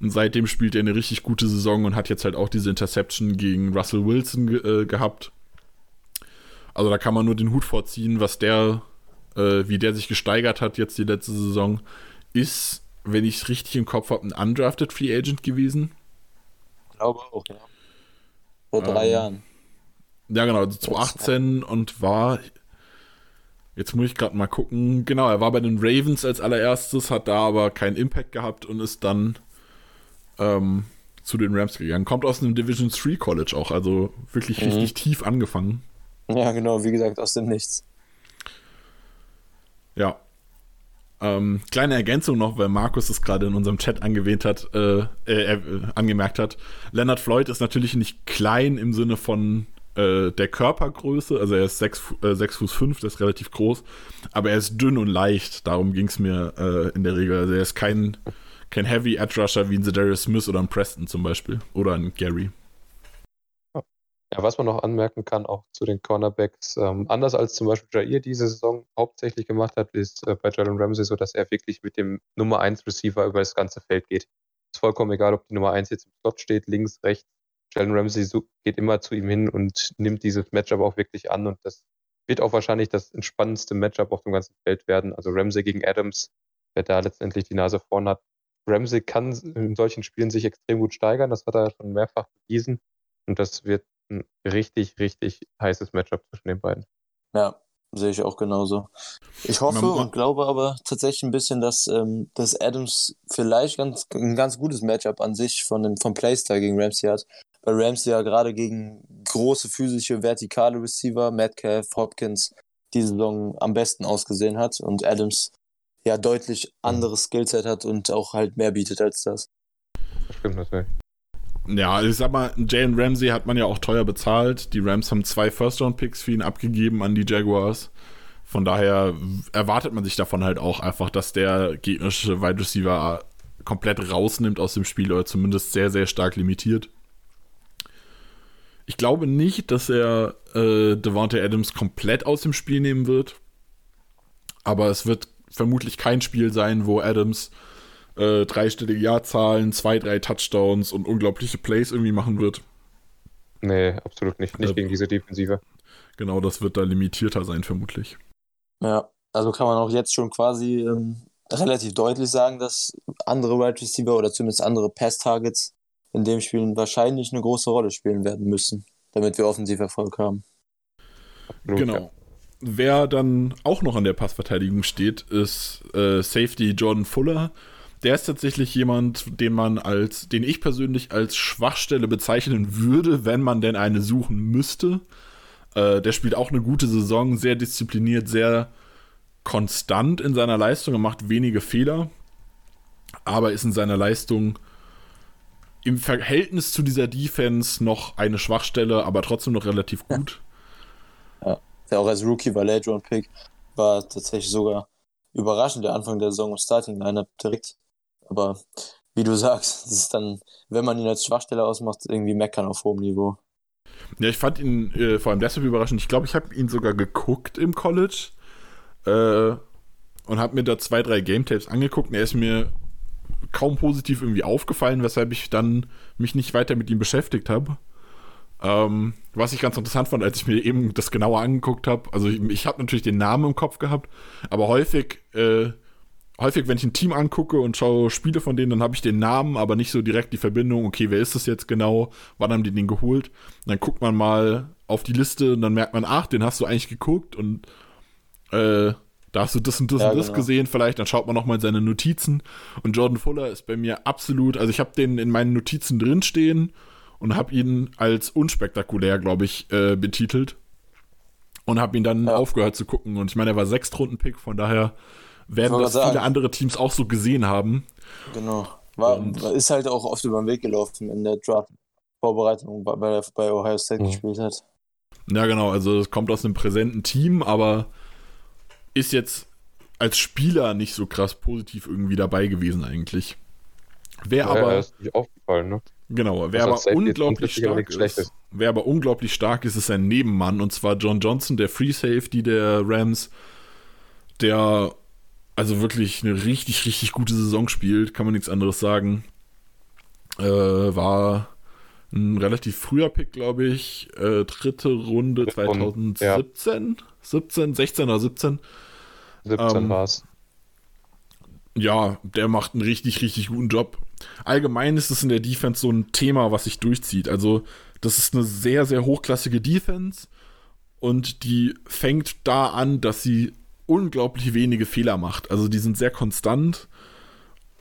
Und seitdem spielt er eine richtig gute Saison und hat jetzt halt auch diese Interception gegen Russell Wilson ge äh, gehabt. Also da kann man nur den Hut vorziehen, was der, äh, wie der sich gesteigert hat jetzt die letzte Saison. Ist, wenn ich es richtig im Kopf habe, ein undrafted Free Agent gewesen. Ich glaube auch, ja. Vor drei ähm, Jahren. Ja, genau, also 2018 und war. Jetzt muss ich gerade mal gucken. Genau, er war bei den Ravens als allererstes, hat da aber keinen Impact gehabt und ist dann ähm, zu den Rams gegangen. Kommt aus einem Division 3 College auch, also wirklich mhm. richtig tief angefangen. Ja, genau, wie gesagt, aus dem Nichts. Ja. Ähm, kleine Ergänzung noch, weil Markus es gerade in unserem Chat angewähnt hat, äh, äh, äh, angemerkt hat. Leonard Floyd ist natürlich nicht klein im Sinne von äh, der Körpergröße, also er ist 6, äh, 6 Fuß 5, das ist relativ groß, aber er ist dünn und leicht, darum ging es mir äh, in der Regel. Also er ist kein, kein Heavy Edge Rusher wie ein Zedarius Smith oder ein Preston zum Beispiel oder ein Gary. Ja, was man noch anmerken kann, auch zu den Cornerbacks, ähm, anders als zum Beispiel Jair diese Saison hauptsächlich gemacht hat, ist äh, bei Jalen Ramsey so, dass er wirklich mit dem Nummer 1 Receiver über das ganze Feld geht. Ist vollkommen egal, ob die Nummer 1 jetzt im Slot steht, links, rechts. Jalen Ramsey geht immer zu ihm hin und nimmt dieses Matchup auch wirklich an und das wird auch wahrscheinlich das entspannendste Matchup auf dem ganzen Feld werden. Also Ramsey gegen Adams, wer da letztendlich die Nase vorn hat. Ramsey kann in solchen Spielen sich extrem gut steigern, das hat er schon mehrfach bewiesen und das wird ein richtig, richtig heißes Matchup zwischen den beiden. Ja, sehe ich auch genauso. Ich hoffe und glaube aber tatsächlich ein bisschen, dass, ähm, dass Adams vielleicht ganz, ein ganz gutes Matchup an sich von dem, vom Playstyle gegen Ramsey hat. Weil Ramsey ja gerade gegen große physische, vertikale Receiver, Metcalf, Hopkins, die Saison am besten ausgesehen hat und Adams ja deutlich anderes Skillset hat und auch halt mehr bietet als das. Das stimmt natürlich. Ja, ich sag mal, Jalen Ramsey hat man ja auch teuer bezahlt. Die Rams haben zwei First-Round-Picks für ihn abgegeben an die Jaguars. Von daher erwartet man sich davon halt auch einfach, dass der gegnerische Wide Receiver komplett rausnimmt aus dem Spiel oder zumindest sehr, sehr stark limitiert. Ich glaube nicht, dass er äh, Devontae Adams komplett aus dem Spiel nehmen wird. Aber es wird vermutlich kein Spiel sein, wo Adams äh, dreistellige Jahrzahlen, zwei, drei Touchdowns und unglaubliche Plays irgendwie machen wird. Nee, absolut nicht. Nicht äh, gegen diese Defensive. Genau, das wird da limitierter sein, vermutlich. Ja, also kann man auch jetzt schon quasi ähm, relativ deutlich sagen, dass andere Wide Receiver oder zumindest andere Pass-Targets in dem Spiel wahrscheinlich eine große Rolle spielen werden müssen, damit wir offensiv Erfolg haben. Genau. Wer dann auch noch an der Passverteidigung steht, ist äh, Safety Jordan Fuller der ist tatsächlich jemand, den man als, den ich persönlich als Schwachstelle bezeichnen würde, wenn man denn eine suchen müsste. Äh, der spielt auch eine gute Saison, sehr diszipliniert, sehr konstant in seiner Leistung, er macht wenige Fehler, aber ist in seiner Leistung im Verhältnis zu dieser Defense noch eine Schwachstelle, aber trotzdem noch relativ gut. Ja, der auch als Rookie war Late Round Pick, war tatsächlich sogar überraschend der Anfang der Saison im Starting Lineup direkt. Aber wie du sagst, es ist dann, wenn man ihn als Schwachstelle ausmacht, irgendwie meckern auf hohem Niveau. Ja, ich fand ihn äh, vor allem deshalb überraschend. Ich glaube, ich habe ihn sogar geguckt im College äh, und habe mir da zwei, drei Game Tapes angeguckt. Und er ist mir kaum positiv irgendwie aufgefallen, weshalb ich dann mich nicht weiter mit ihm beschäftigt habe. Ähm, was ich ganz interessant fand, als ich mir eben das genauer angeguckt habe. Also ich, ich habe natürlich den Namen im Kopf gehabt, aber häufig äh, häufig, wenn ich ein Team angucke und schaue Spiele von denen, dann habe ich den Namen, aber nicht so direkt die Verbindung, okay, wer ist das jetzt genau, wann haben die den geholt? Und dann guckt man mal auf die Liste und dann merkt man, ach, den hast du eigentlich geguckt und äh, da hast du das und das ja, und das genau. gesehen vielleicht, dann schaut man nochmal in seine Notizen und Jordan Fuller ist bei mir absolut, also ich habe den in meinen Notizen drinstehen und habe ihn als unspektakulär, glaube ich, äh, betitelt und habe ihn dann ja. aufgehört zu gucken und ich meine, er war Sechstrunden-Pick, von daher werden das viele andere Teams auch so gesehen haben. Genau. War, und, ist halt auch oft über den Weg gelaufen in der Draft-Vorbereitung, bei, bei, bei Ohio State mhm. gespielt hat. Ja, genau. Also, es kommt aus einem präsenten Team, aber ist jetzt als Spieler nicht so krass positiv irgendwie dabei gewesen, eigentlich. Wer ja, aber. ist nicht aufgefallen, ne? Genau, wer aber unglaublich stark ist, ist, wer aber unglaublich stark ist, ist sein Nebenmann und zwar John Johnson, der Free Safety der Rams, der also wirklich eine richtig, richtig gute Saison spielt, kann man nichts anderes sagen. Äh, war ein relativ früher Pick, glaube ich. Äh, dritte Runde 2017. Ja. 17, 16 oder 17. 17 ähm, war es. Ja, der macht einen richtig, richtig guten Job. Allgemein ist es in der Defense so ein Thema, was sich durchzieht. Also, das ist eine sehr, sehr hochklassige Defense und die fängt da an, dass sie unglaublich wenige Fehler macht. Also die sind sehr konstant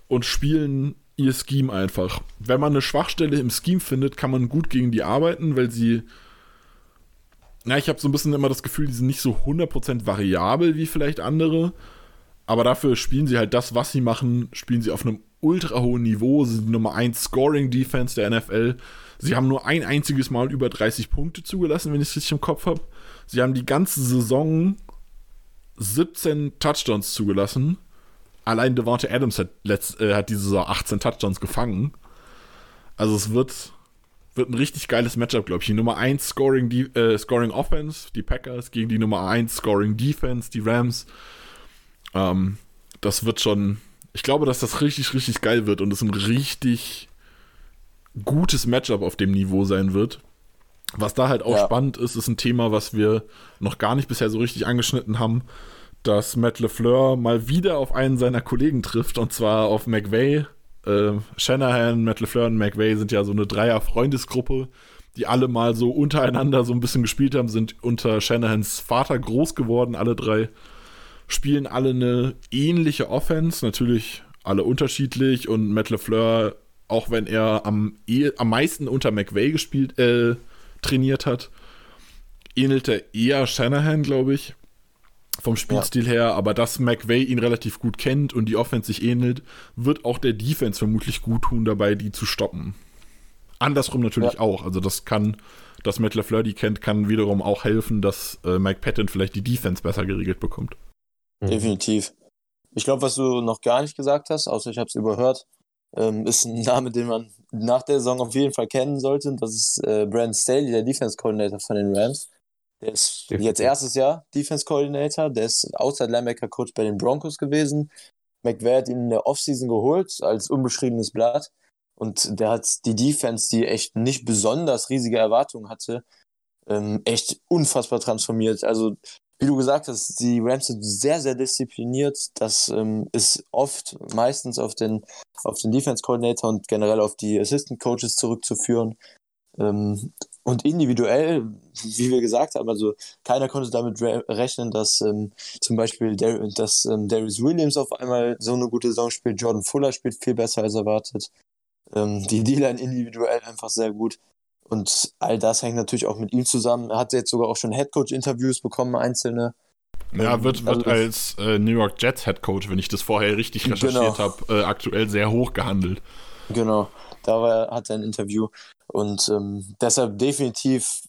und spielen ihr Scheme einfach. Wenn man eine Schwachstelle im Scheme findet, kann man gut gegen die arbeiten, weil sie. Na, ich habe so ein bisschen immer das Gefühl, die sind nicht so 100% variabel wie vielleicht andere. Aber dafür spielen sie halt das, was sie machen, spielen sie auf einem ultra hohen Niveau. Sie sind die Nummer 1 Scoring Defense der NFL. Sie haben nur ein einziges Mal über 30 Punkte zugelassen, wenn ich es richtig im Kopf habe. Sie haben die ganze Saison 17 Touchdowns zugelassen. Allein Devonta Adams hat, letzt, äh, hat diese Saison 18 Touchdowns gefangen. Also es wird, wird ein richtig geiles Matchup, glaube ich. Die Nummer 1 Scoring, die, äh, Scoring Offense, die Packers, gegen die Nummer 1 Scoring Defense, die Rams. Ähm, das wird schon. Ich glaube, dass das richtig, richtig geil wird und es ein richtig gutes Matchup auf dem Niveau sein wird. Was da halt auch ja. spannend ist, ist ein Thema, was wir noch gar nicht bisher so richtig angeschnitten haben, dass Matt LeFleur mal wieder auf einen seiner Kollegen trifft, und zwar auf McVay. Äh, Shanahan, Matt LeFleur und McVay sind ja so eine Dreier-Freundesgruppe, die alle mal so untereinander so ein bisschen gespielt haben, sind unter Shanahans Vater groß geworden, alle drei. Spielen alle eine ähnliche Offense, natürlich alle unterschiedlich und Matt LeFleur, auch wenn er am, eh, am meisten unter McVay gespielt, äh, trainiert hat, ähnelte eher Shanahan, glaube ich, vom Spielstil ja. her, aber dass McVay ihn relativ gut kennt und die Offense sich ähnelt, wird auch der Defense vermutlich gut tun, dabei die zu stoppen. Andersrum natürlich ja. auch. Also das kann, dass Matt LaFleur die kennt, kann wiederum auch helfen, dass äh, Mike Patton vielleicht die Defense besser geregelt bekommt. Mhm. Definitiv. Ich glaube, was du noch gar nicht gesagt hast, außer ich habe es überhört, ähm, ist ein Name, den man nach der Saison auf jeden Fall kennen sollte. Das ist äh, Brandon Staley, der Defense Coordinator von den Rams. Der ist Definitiv. jetzt erstes Jahr Defense Coordinator. Der ist Outside Linebacker Coach bei den Broncos gewesen. McVay hat ihn in der Offseason geholt als unbeschriebenes Blatt. Und der hat die Defense, die echt nicht besonders riesige Erwartungen hatte, ähm, echt unfassbar transformiert. Also wie du gesagt hast, die Rams sind sehr, sehr diszipliniert. Das ähm, ist oft meistens auf den, auf den Defense Coordinator und generell auf die Assistant Coaches zurückzuführen. Ähm, und individuell, wie wir gesagt haben, also keiner konnte damit re rechnen, dass ähm, zum Beispiel Dar dass ähm, Darius Williams auf einmal so eine gute Saison spielt. Jordan Fuller spielt viel besser als erwartet. Ähm, die D-Line individuell einfach sehr gut. Und all das hängt natürlich auch mit ihm zusammen. Er hat jetzt sogar auch schon Headcoach-Interviews bekommen, einzelne. Ja, ähm, wird, wird also als äh, New York Jets Headcoach, wenn ich das vorher richtig recherchiert genau. habe, äh, aktuell sehr hoch gehandelt. Genau, da war, hat er ein Interview. Und ähm, deshalb definitiv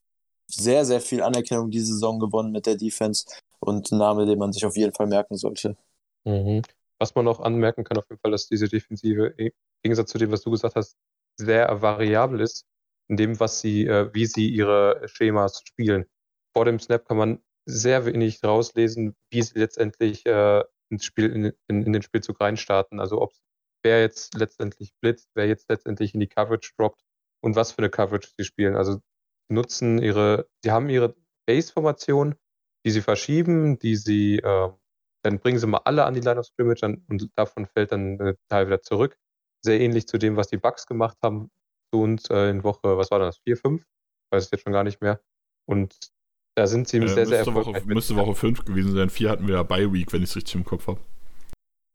sehr, sehr viel Anerkennung diese Saison gewonnen mit der Defense und ein Name, den man sich auf jeden Fall merken sollte. Mhm. Was man noch anmerken kann, auf jeden Fall, dass diese Defensive im Gegensatz zu dem, was du gesagt hast, sehr variabel ist in dem, was sie, äh, wie sie ihre Schemas spielen. Vor dem Snap kann man sehr wenig rauslesen, wie sie letztendlich äh, ins Spiel, in, in, in, den Spielzug reinstarten. Also ob wer jetzt letztendlich blitzt, wer jetzt letztendlich in die Coverage droppt und was für eine Coverage sie spielen. Also nutzen ihre, sie haben ihre Base-Formation, die sie verschieben, die sie äh, dann bringen sie mal alle an die Line of Scrimmage und davon fällt dann ein Teil wieder zurück. Sehr ähnlich zu dem, was die Bucks gemacht haben zu uns äh, in Woche, was war das, 4, 5? Weiß ich jetzt schon gar nicht mehr. Und da sind sie äh, sehr, sehr erfolgreich. Woche, müsste Woche 5 gewesen sein. 4 hatten wir ja bei Week, wenn ich es richtig im Kopf habe.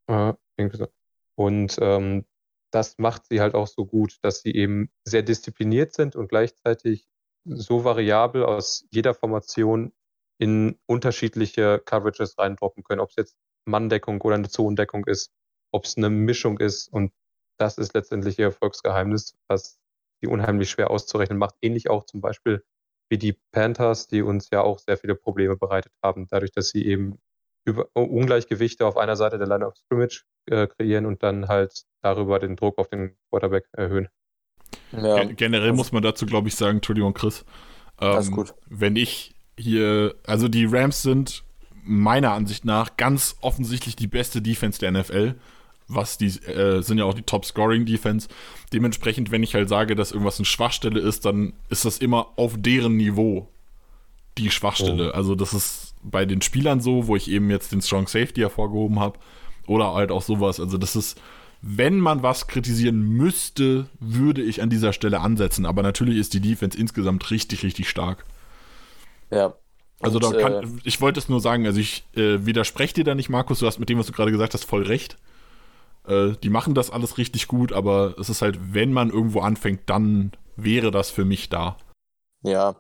Äh, irgendwie so. Und ähm, das macht sie halt auch so gut, dass sie eben sehr diszipliniert sind und gleichzeitig so variabel aus jeder Formation in unterschiedliche Coverages reindroppen können. Ob es jetzt Manndeckung oder eine Zonendeckung ist, ob es eine Mischung ist. Und das ist letztendlich ihr Erfolgsgeheimnis, was die unheimlich schwer auszurechnen macht. Ähnlich auch zum Beispiel wie die Panthers, die uns ja auch sehr viele Probleme bereitet haben, dadurch, dass sie eben über Ungleichgewichte auf einer Seite der Line of Scrimmage äh, kreieren und dann halt darüber den Druck auf den Quarterback erhöhen. Ja. Generell muss man dazu, glaube ich, sagen, Entschuldigung, Chris. Ähm, wenn ich hier, also die Rams sind meiner Ansicht nach ganz offensichtlich die beste Defense der NFL. Was die äh, sind ja auch die Top-Scoring-Defense. Dementsprechend, wenn ich halt sage, dass irgendwas eine Schwachstelle ist, dann ist das immer auf deren Niveau die Schwachstelle. Oh. Also, das ist bei den Spielern so, wo ich eben jetzt den Strong Safety hervorgehoben habe. Oder halt auch sowas. Also, das ist, wenn man was kritisieren müsste, würde ich an dieser Stelle ansetzen. Aber natürlich ist die Defense insgesamt richtig, richtig stark. Ja. Also und, da kann, äh, ich wollte es nur sagen, also ich äh, widerspreche dir da nicht, Markus, du hast mit dem, was du gerade gesagt hast, voll recht. Äh, die machen das alles richtig gut, aber es ist halt, wenn man irgendwo anfängt, dann wäre das für mich da. Ja,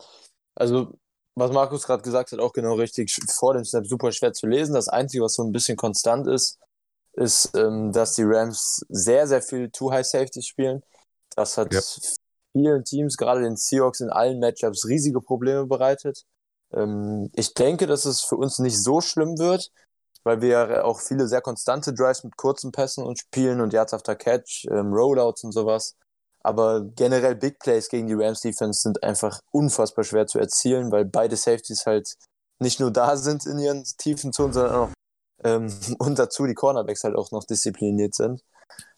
also was Markus gerade gesagt hat, auch genau richtig. Vor dem Snap super schwer zu lesen. Das Einzige, was so ein bisschen konstant ist, ist, ähm, dass die Rams sehr, sehr viel Too High Safety spielen. Das hat ja. vielen Teams, gerade den Seahawks in allen Matchups, riesige Probleme bereitet. Ähm, ich denke, dass es für uns nicht so schlimm wird, weil wir auch viele sehr konstante Drives mit kurzen Pässen und spielen und Yards after Catch, ähm, Rollouts und sowas. Aber generell Big Plays gegen die Rams Defense sind einfach unfassbar schwer zu erzielen, weil beide Safeties halt nicht nur da sind in ihren tiefen Zonen, sondern auch ähm, und dazu die Cornerbacks halt auch noch diszipliniert sind.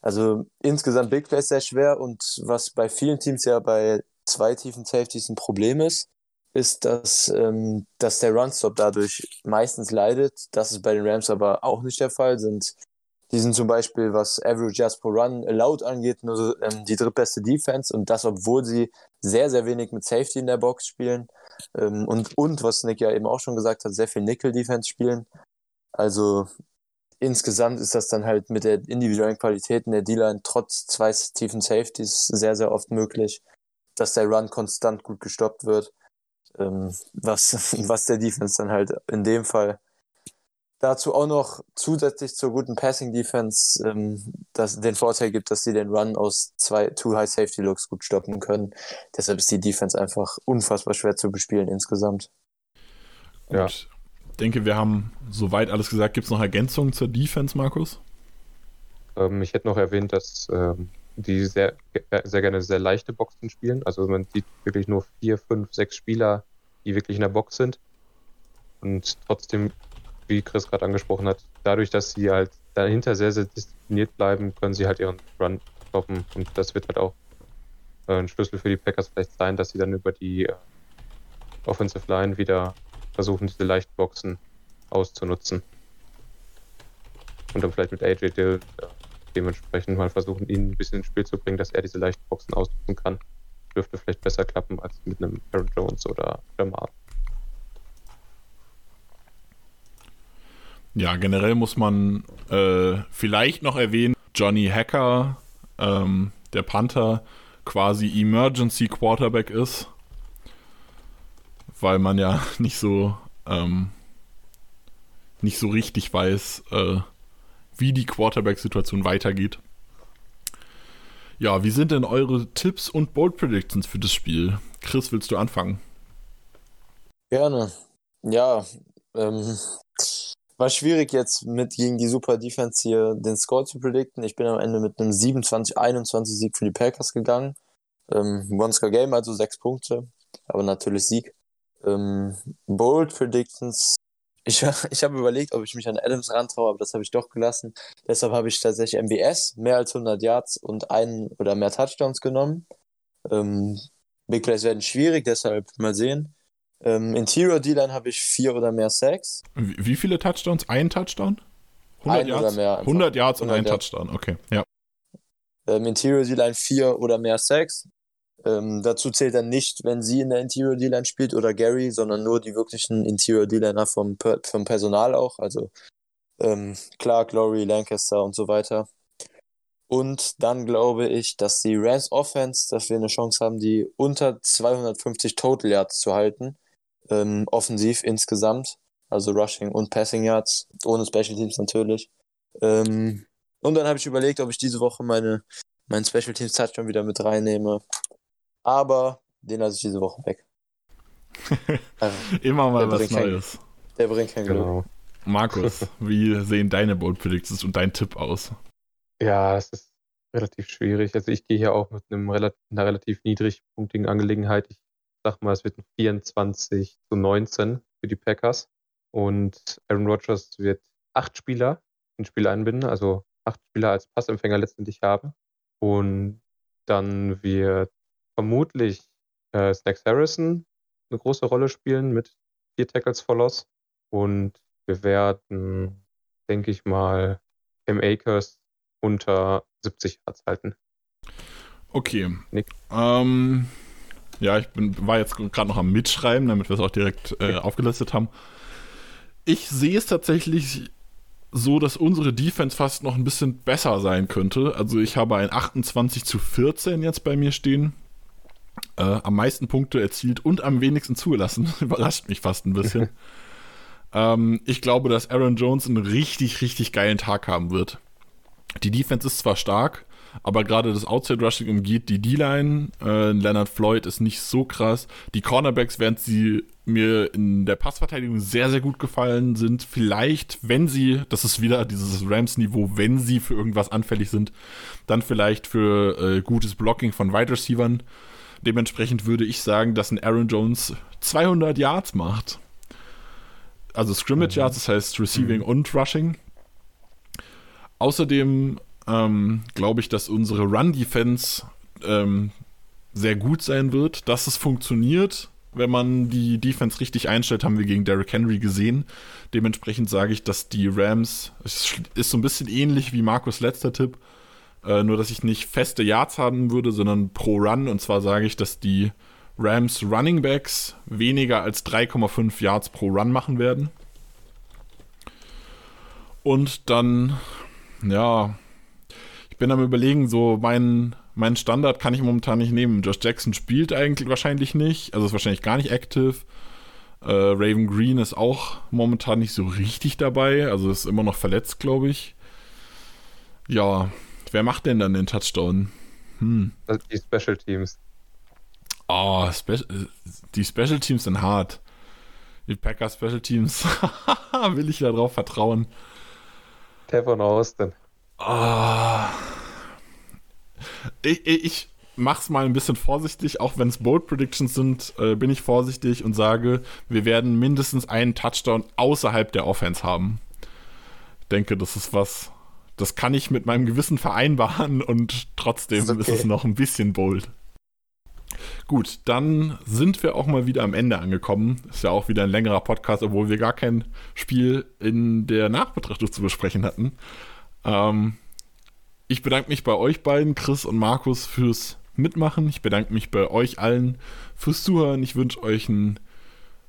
Also insgesamt Big Plays sehr schwer und was bei vielen Teams ja bei zwei tiefen Safeties ein Problem ist, ist, dass, ähm, dass der Runstop dadurch meistens leidet. Das ist bei den Rams aber auch nicht der Fall. Sind, die sind zum Beispiel, was Average Yards per Run allowed angeht, nur ähm, die drittbeste Defense und das, obwohl sie sehr, sehr wenig mit Safety in der Box spielen. Ähm, und, und, was Nick ja eben auch schon gesagt hat, sehr viel Nickel-Defense spielen. Also insgesamt ist das dann halt mit der individuellen Qualität in der D-Line trotz zwei tiefen Safeties sehr, sehr oft möglich, dass der Run konstant gut gestoppt wird. Ähm, was, was der Defense dann halt in dem Fall dazu auch noch zusätzlich zur guten Passing Defense ähm, das, den Vorteil gibt, dass sie den Run aus zwei Too High Safety Looks gut stoppen können. Deshalb ist die Defense einfach unfassbar schwer zu bespielen insgesamt. Ja. Und denke, wir haben soweit alles gesagt. Gibt es noch Ergänzungen zur Defense, Markus? Ähm, ich hätte noch erwähnt, dass ähm, die sehr, sehr gerne sehr leichte Boxen spielen. Also man sieht wirklich nur vier, fünf, sechs Spieler, die wirklich in der Box sind. Und trotzdem, wie Chris gerade angesprochen hat, dadurch, dass sie halt dahinter sehr, sehr diszipliniert bleiben, können sie halt ihren Run stoppen. Und das wird halt auch äh, ein Schlüssel für die Packers vielleicht sein, dass sie dann über die äh, Offensive Line wieder versuchen, diese Leichtboxen auszunutzen. Und dann vielleicht mit AJ Dill äh, dementsprechend mal versuchen, ihn ein bisschen ins Spiel zu bringen, dass er diese Leichtboxen ausnutzen kann. Dürfte vielleicht besser klappen als mit einem Aaron Jones oder Jamal. Ja, generell muss man äh, vielleicht noch erwähnen, Johnny Hacker, ähm, der Panther, quasi Emergency Quarterback ist weil man ja nicht so ähm, nicht so richtig weiß, äh, wie die Quarterback-Situation weitergeht. Ja, wie sind denn eure Tipps und Bold Predictions für das Spiel? Chris, willst du anfangen? Gerne. Ja, ähm, war schwierig jetzt mit gegen die Super Defense hier den Score zu predikten. Ich bin am Ende mit einem 27-21 Sieg für die Packers gegangen. Ähm, One-Score-Game, also sechs Punkte, aber natürlich Sieg. Ähm, Bold Predictions. Ich, ich habe überlegt, ob ich mich an Adams rantraue, aber das habe ich doch gelassen. Deshalb habe ich tatsächlich MBS, mehr als 100 Yards und einen oder mehr Touchdowns genommen. Ähm, Big Plays werden schwierig, deshalb mal sehen. Ähm, Interior D-Line habe ich vier oder mehr Sacks. Wie, wie viele Touchdowns? Ein Touchdown? 100 Ein Yards? oder mehr einfach. 100 Yards und 100 ein. Touchdown, okay. Ja. Ähm, Interior D-Line vier oder mehr Sacks. Ähm, dazu zählt dann nicht, wenn sie in der Interior D-Line spielt oder Gary, sondern nur die wirklichen Interior D-Liner vom, vom Personal auch. Also ähm, Clark, Laurie, Lancaster und so weiter. Und dann glaube ich, dass die Rams Offense, dass wir eine Chance haben, die unter 250 Total Yards zu halten. Ähm, offensiv insgesamt. Also Rushing und Passing Yards. Ohne Special Teams natürlich. Ähm, und dann habe ich überlegt, ob ich diese Woche meine, meinen Special Teams Touchdown wieder mit reinnehme. Aber den lasse ich diese Woche weg. Also, Immer mal Der was bringt kein- Neues. der bringt kein Glück. Genau. Markus, wie sehen deine Bold Predictions und dein Tipp aus? Ja, es ist relativ schwierig. Also ich gehe hier auch mit einem rela einer relativ niedrigpunktigen Angelegenheit. Ich sag mal, es wird ein 24 zu 19 für die Packers. Und Aaron Rodgers wird acht Spieler ins Spiel einbinden, also acht Spieler als Passempfänger letztendlich haben. Und dann wird vermutlich äh, Snacks Harrison eine große Rolle spielen mit vier Tackles for Loss. Und wir werden, denke ich mal, Cam Akers unter 70 Yards halten. Okay. Nick? Ähm, ja, ich bin, war jetzt gerade noch am Mitschreiben, damit wir es auch direkt äh, aufgelistet haben. Ich sehe es tatsächlich so, dass unsere Defense fast noch ein bisschen besser sein könnte. Also ich habe ein 28 zu 14 jetzt bei mir stehen. Äh, am meisten Punkte erzielt und am wenigsten zugelassen. Überrascht mich fast ein bisschen. ähm, ich glaube, dass Aaron Jones einen richtig, richtig geilen Tag haben wird. Die Defense ist zwar stark, aber gerade das Outside Rushing umgeht die D-Line. Äh, Leonard Floyd ist nicht so krass. Die Cornerbacks, während sie mir in der Passverteidigung sehr, sehr gut gefallen sind, vielleicht, wenn sie, das ist wieder dieses Rams-Niveau, wenn sie für irgendwas anfällig sind, dann vielleicht für äh, gutes Blocking von Wide Receivern. Dementsprechend würde ich sagen, dass ein Aaron Jones 200 Yards macht. Also Scrimmage Yards, das heißt Receiving und Rushing. Außerdem ähm, glaube ich, dass unsere Run-Defense ähm, sehr gut sein wird, dass es funktioniert. Wenn man die Defense richtig einstellt, haben wir gegen Derrick Henry gesehen. Dementsprechend sage ich, dass die Rams, es ist so ein bisschen ähnlich wie Markus letzter Tipp, äh, nur dass ich nicht feste Yards haben würde, sondern pro Run. Und zwar sage ich, dass die Rams Running Backs weniger als 3,5 Yards pro Run machen werden. Und dann, ja, ich bin am überlegen, so mein, mein Standard kann ich momentan nicht nehmen. Josh Jackson spielt eigentlich wahrscheinlich nicht, also ist wahrscheinlich gar nicht active. Äh, Raven Green ist auch momentan nicht so richtig dabei, also ist immer noch verletzt, glaube ich. Ja, wer macht denn dann den Touchdown? Hm. Also die Special Teams. Oh, Spe die Special Teams sind hart. Die Packers Special Teams. Will ich da drauf vertrauen? Tevon Austin. Ah. Ich, ich, ich mach's mal ein bisschen vorsichtig, auch wenn es Bold Predictions sind, äh, bin ich vorsichtig und sage, wir werden mindestens einen Touchdown außerhalb der Offense haben. Ich denke, das ist was, das kann ich mit meinem Gewissen vereinbaren und trotzdem Ist okay. ist es noch ein bisschen bold. Gut, dann sind wir auch mal wieder am Ende angekommen. Ist ja auch wieder ein längerer Podcast, obwohl wir gar kein Spiel in der Nachbetrachtung zu besprechen hatten. Ähm, ich bedanke mich bei euch beiden, Chris und Markus, fürs Mitmachen. Ich bedanke mich bei euch allen fürs Zuhören. Ich wünsche euch ein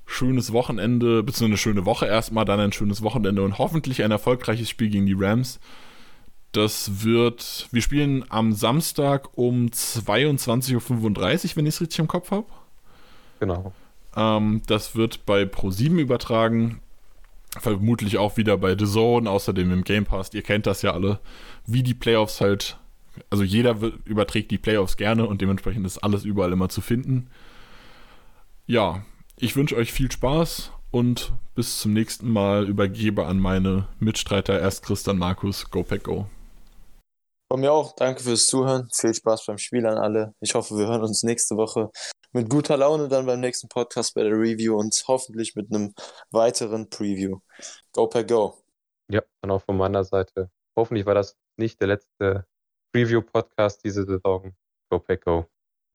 schönes Wochenende, beziehungsweise eine schöne Woche erstmal, dann ein schönes Wochenende und hoffentlich ein erfolgreiches Spiel gegen die Rams. Das wird, wir spielen am Samstag um 22.35 Uhr, wenn ich es richtig im Kopf habe. Genau. Ähm, das wird bei Pro7 übertragen. Vermutlich auch wieder bei The Zone, außerdem im Game Pass. Ihr kennt das ja alle, wie die Playoffs halt. Also jeder überträgt die Playoffs gerne und dementsprechend ist alles überall immer zu finden. Ja, ich wünsche euch viel Spaß und bis zum nächsten Mal übergebe an meine Mitstreiter erst Chris, dann Markus. Go Pack Go. Von mir auch, danke fürs Zuhören. Viel Spaß beim Spiel an alle. Ich hoffe, wir hören uns nächste Woche mit guter Laune dann beim nächsten Podcast bei der Review und hoffentlich mit einem weiteren Preview. Go per Go. Ja, dann auch von meiner Seite. Hoffentlich war das nicht der letzte Preview-Podcast diese Saison. Go Pack Go.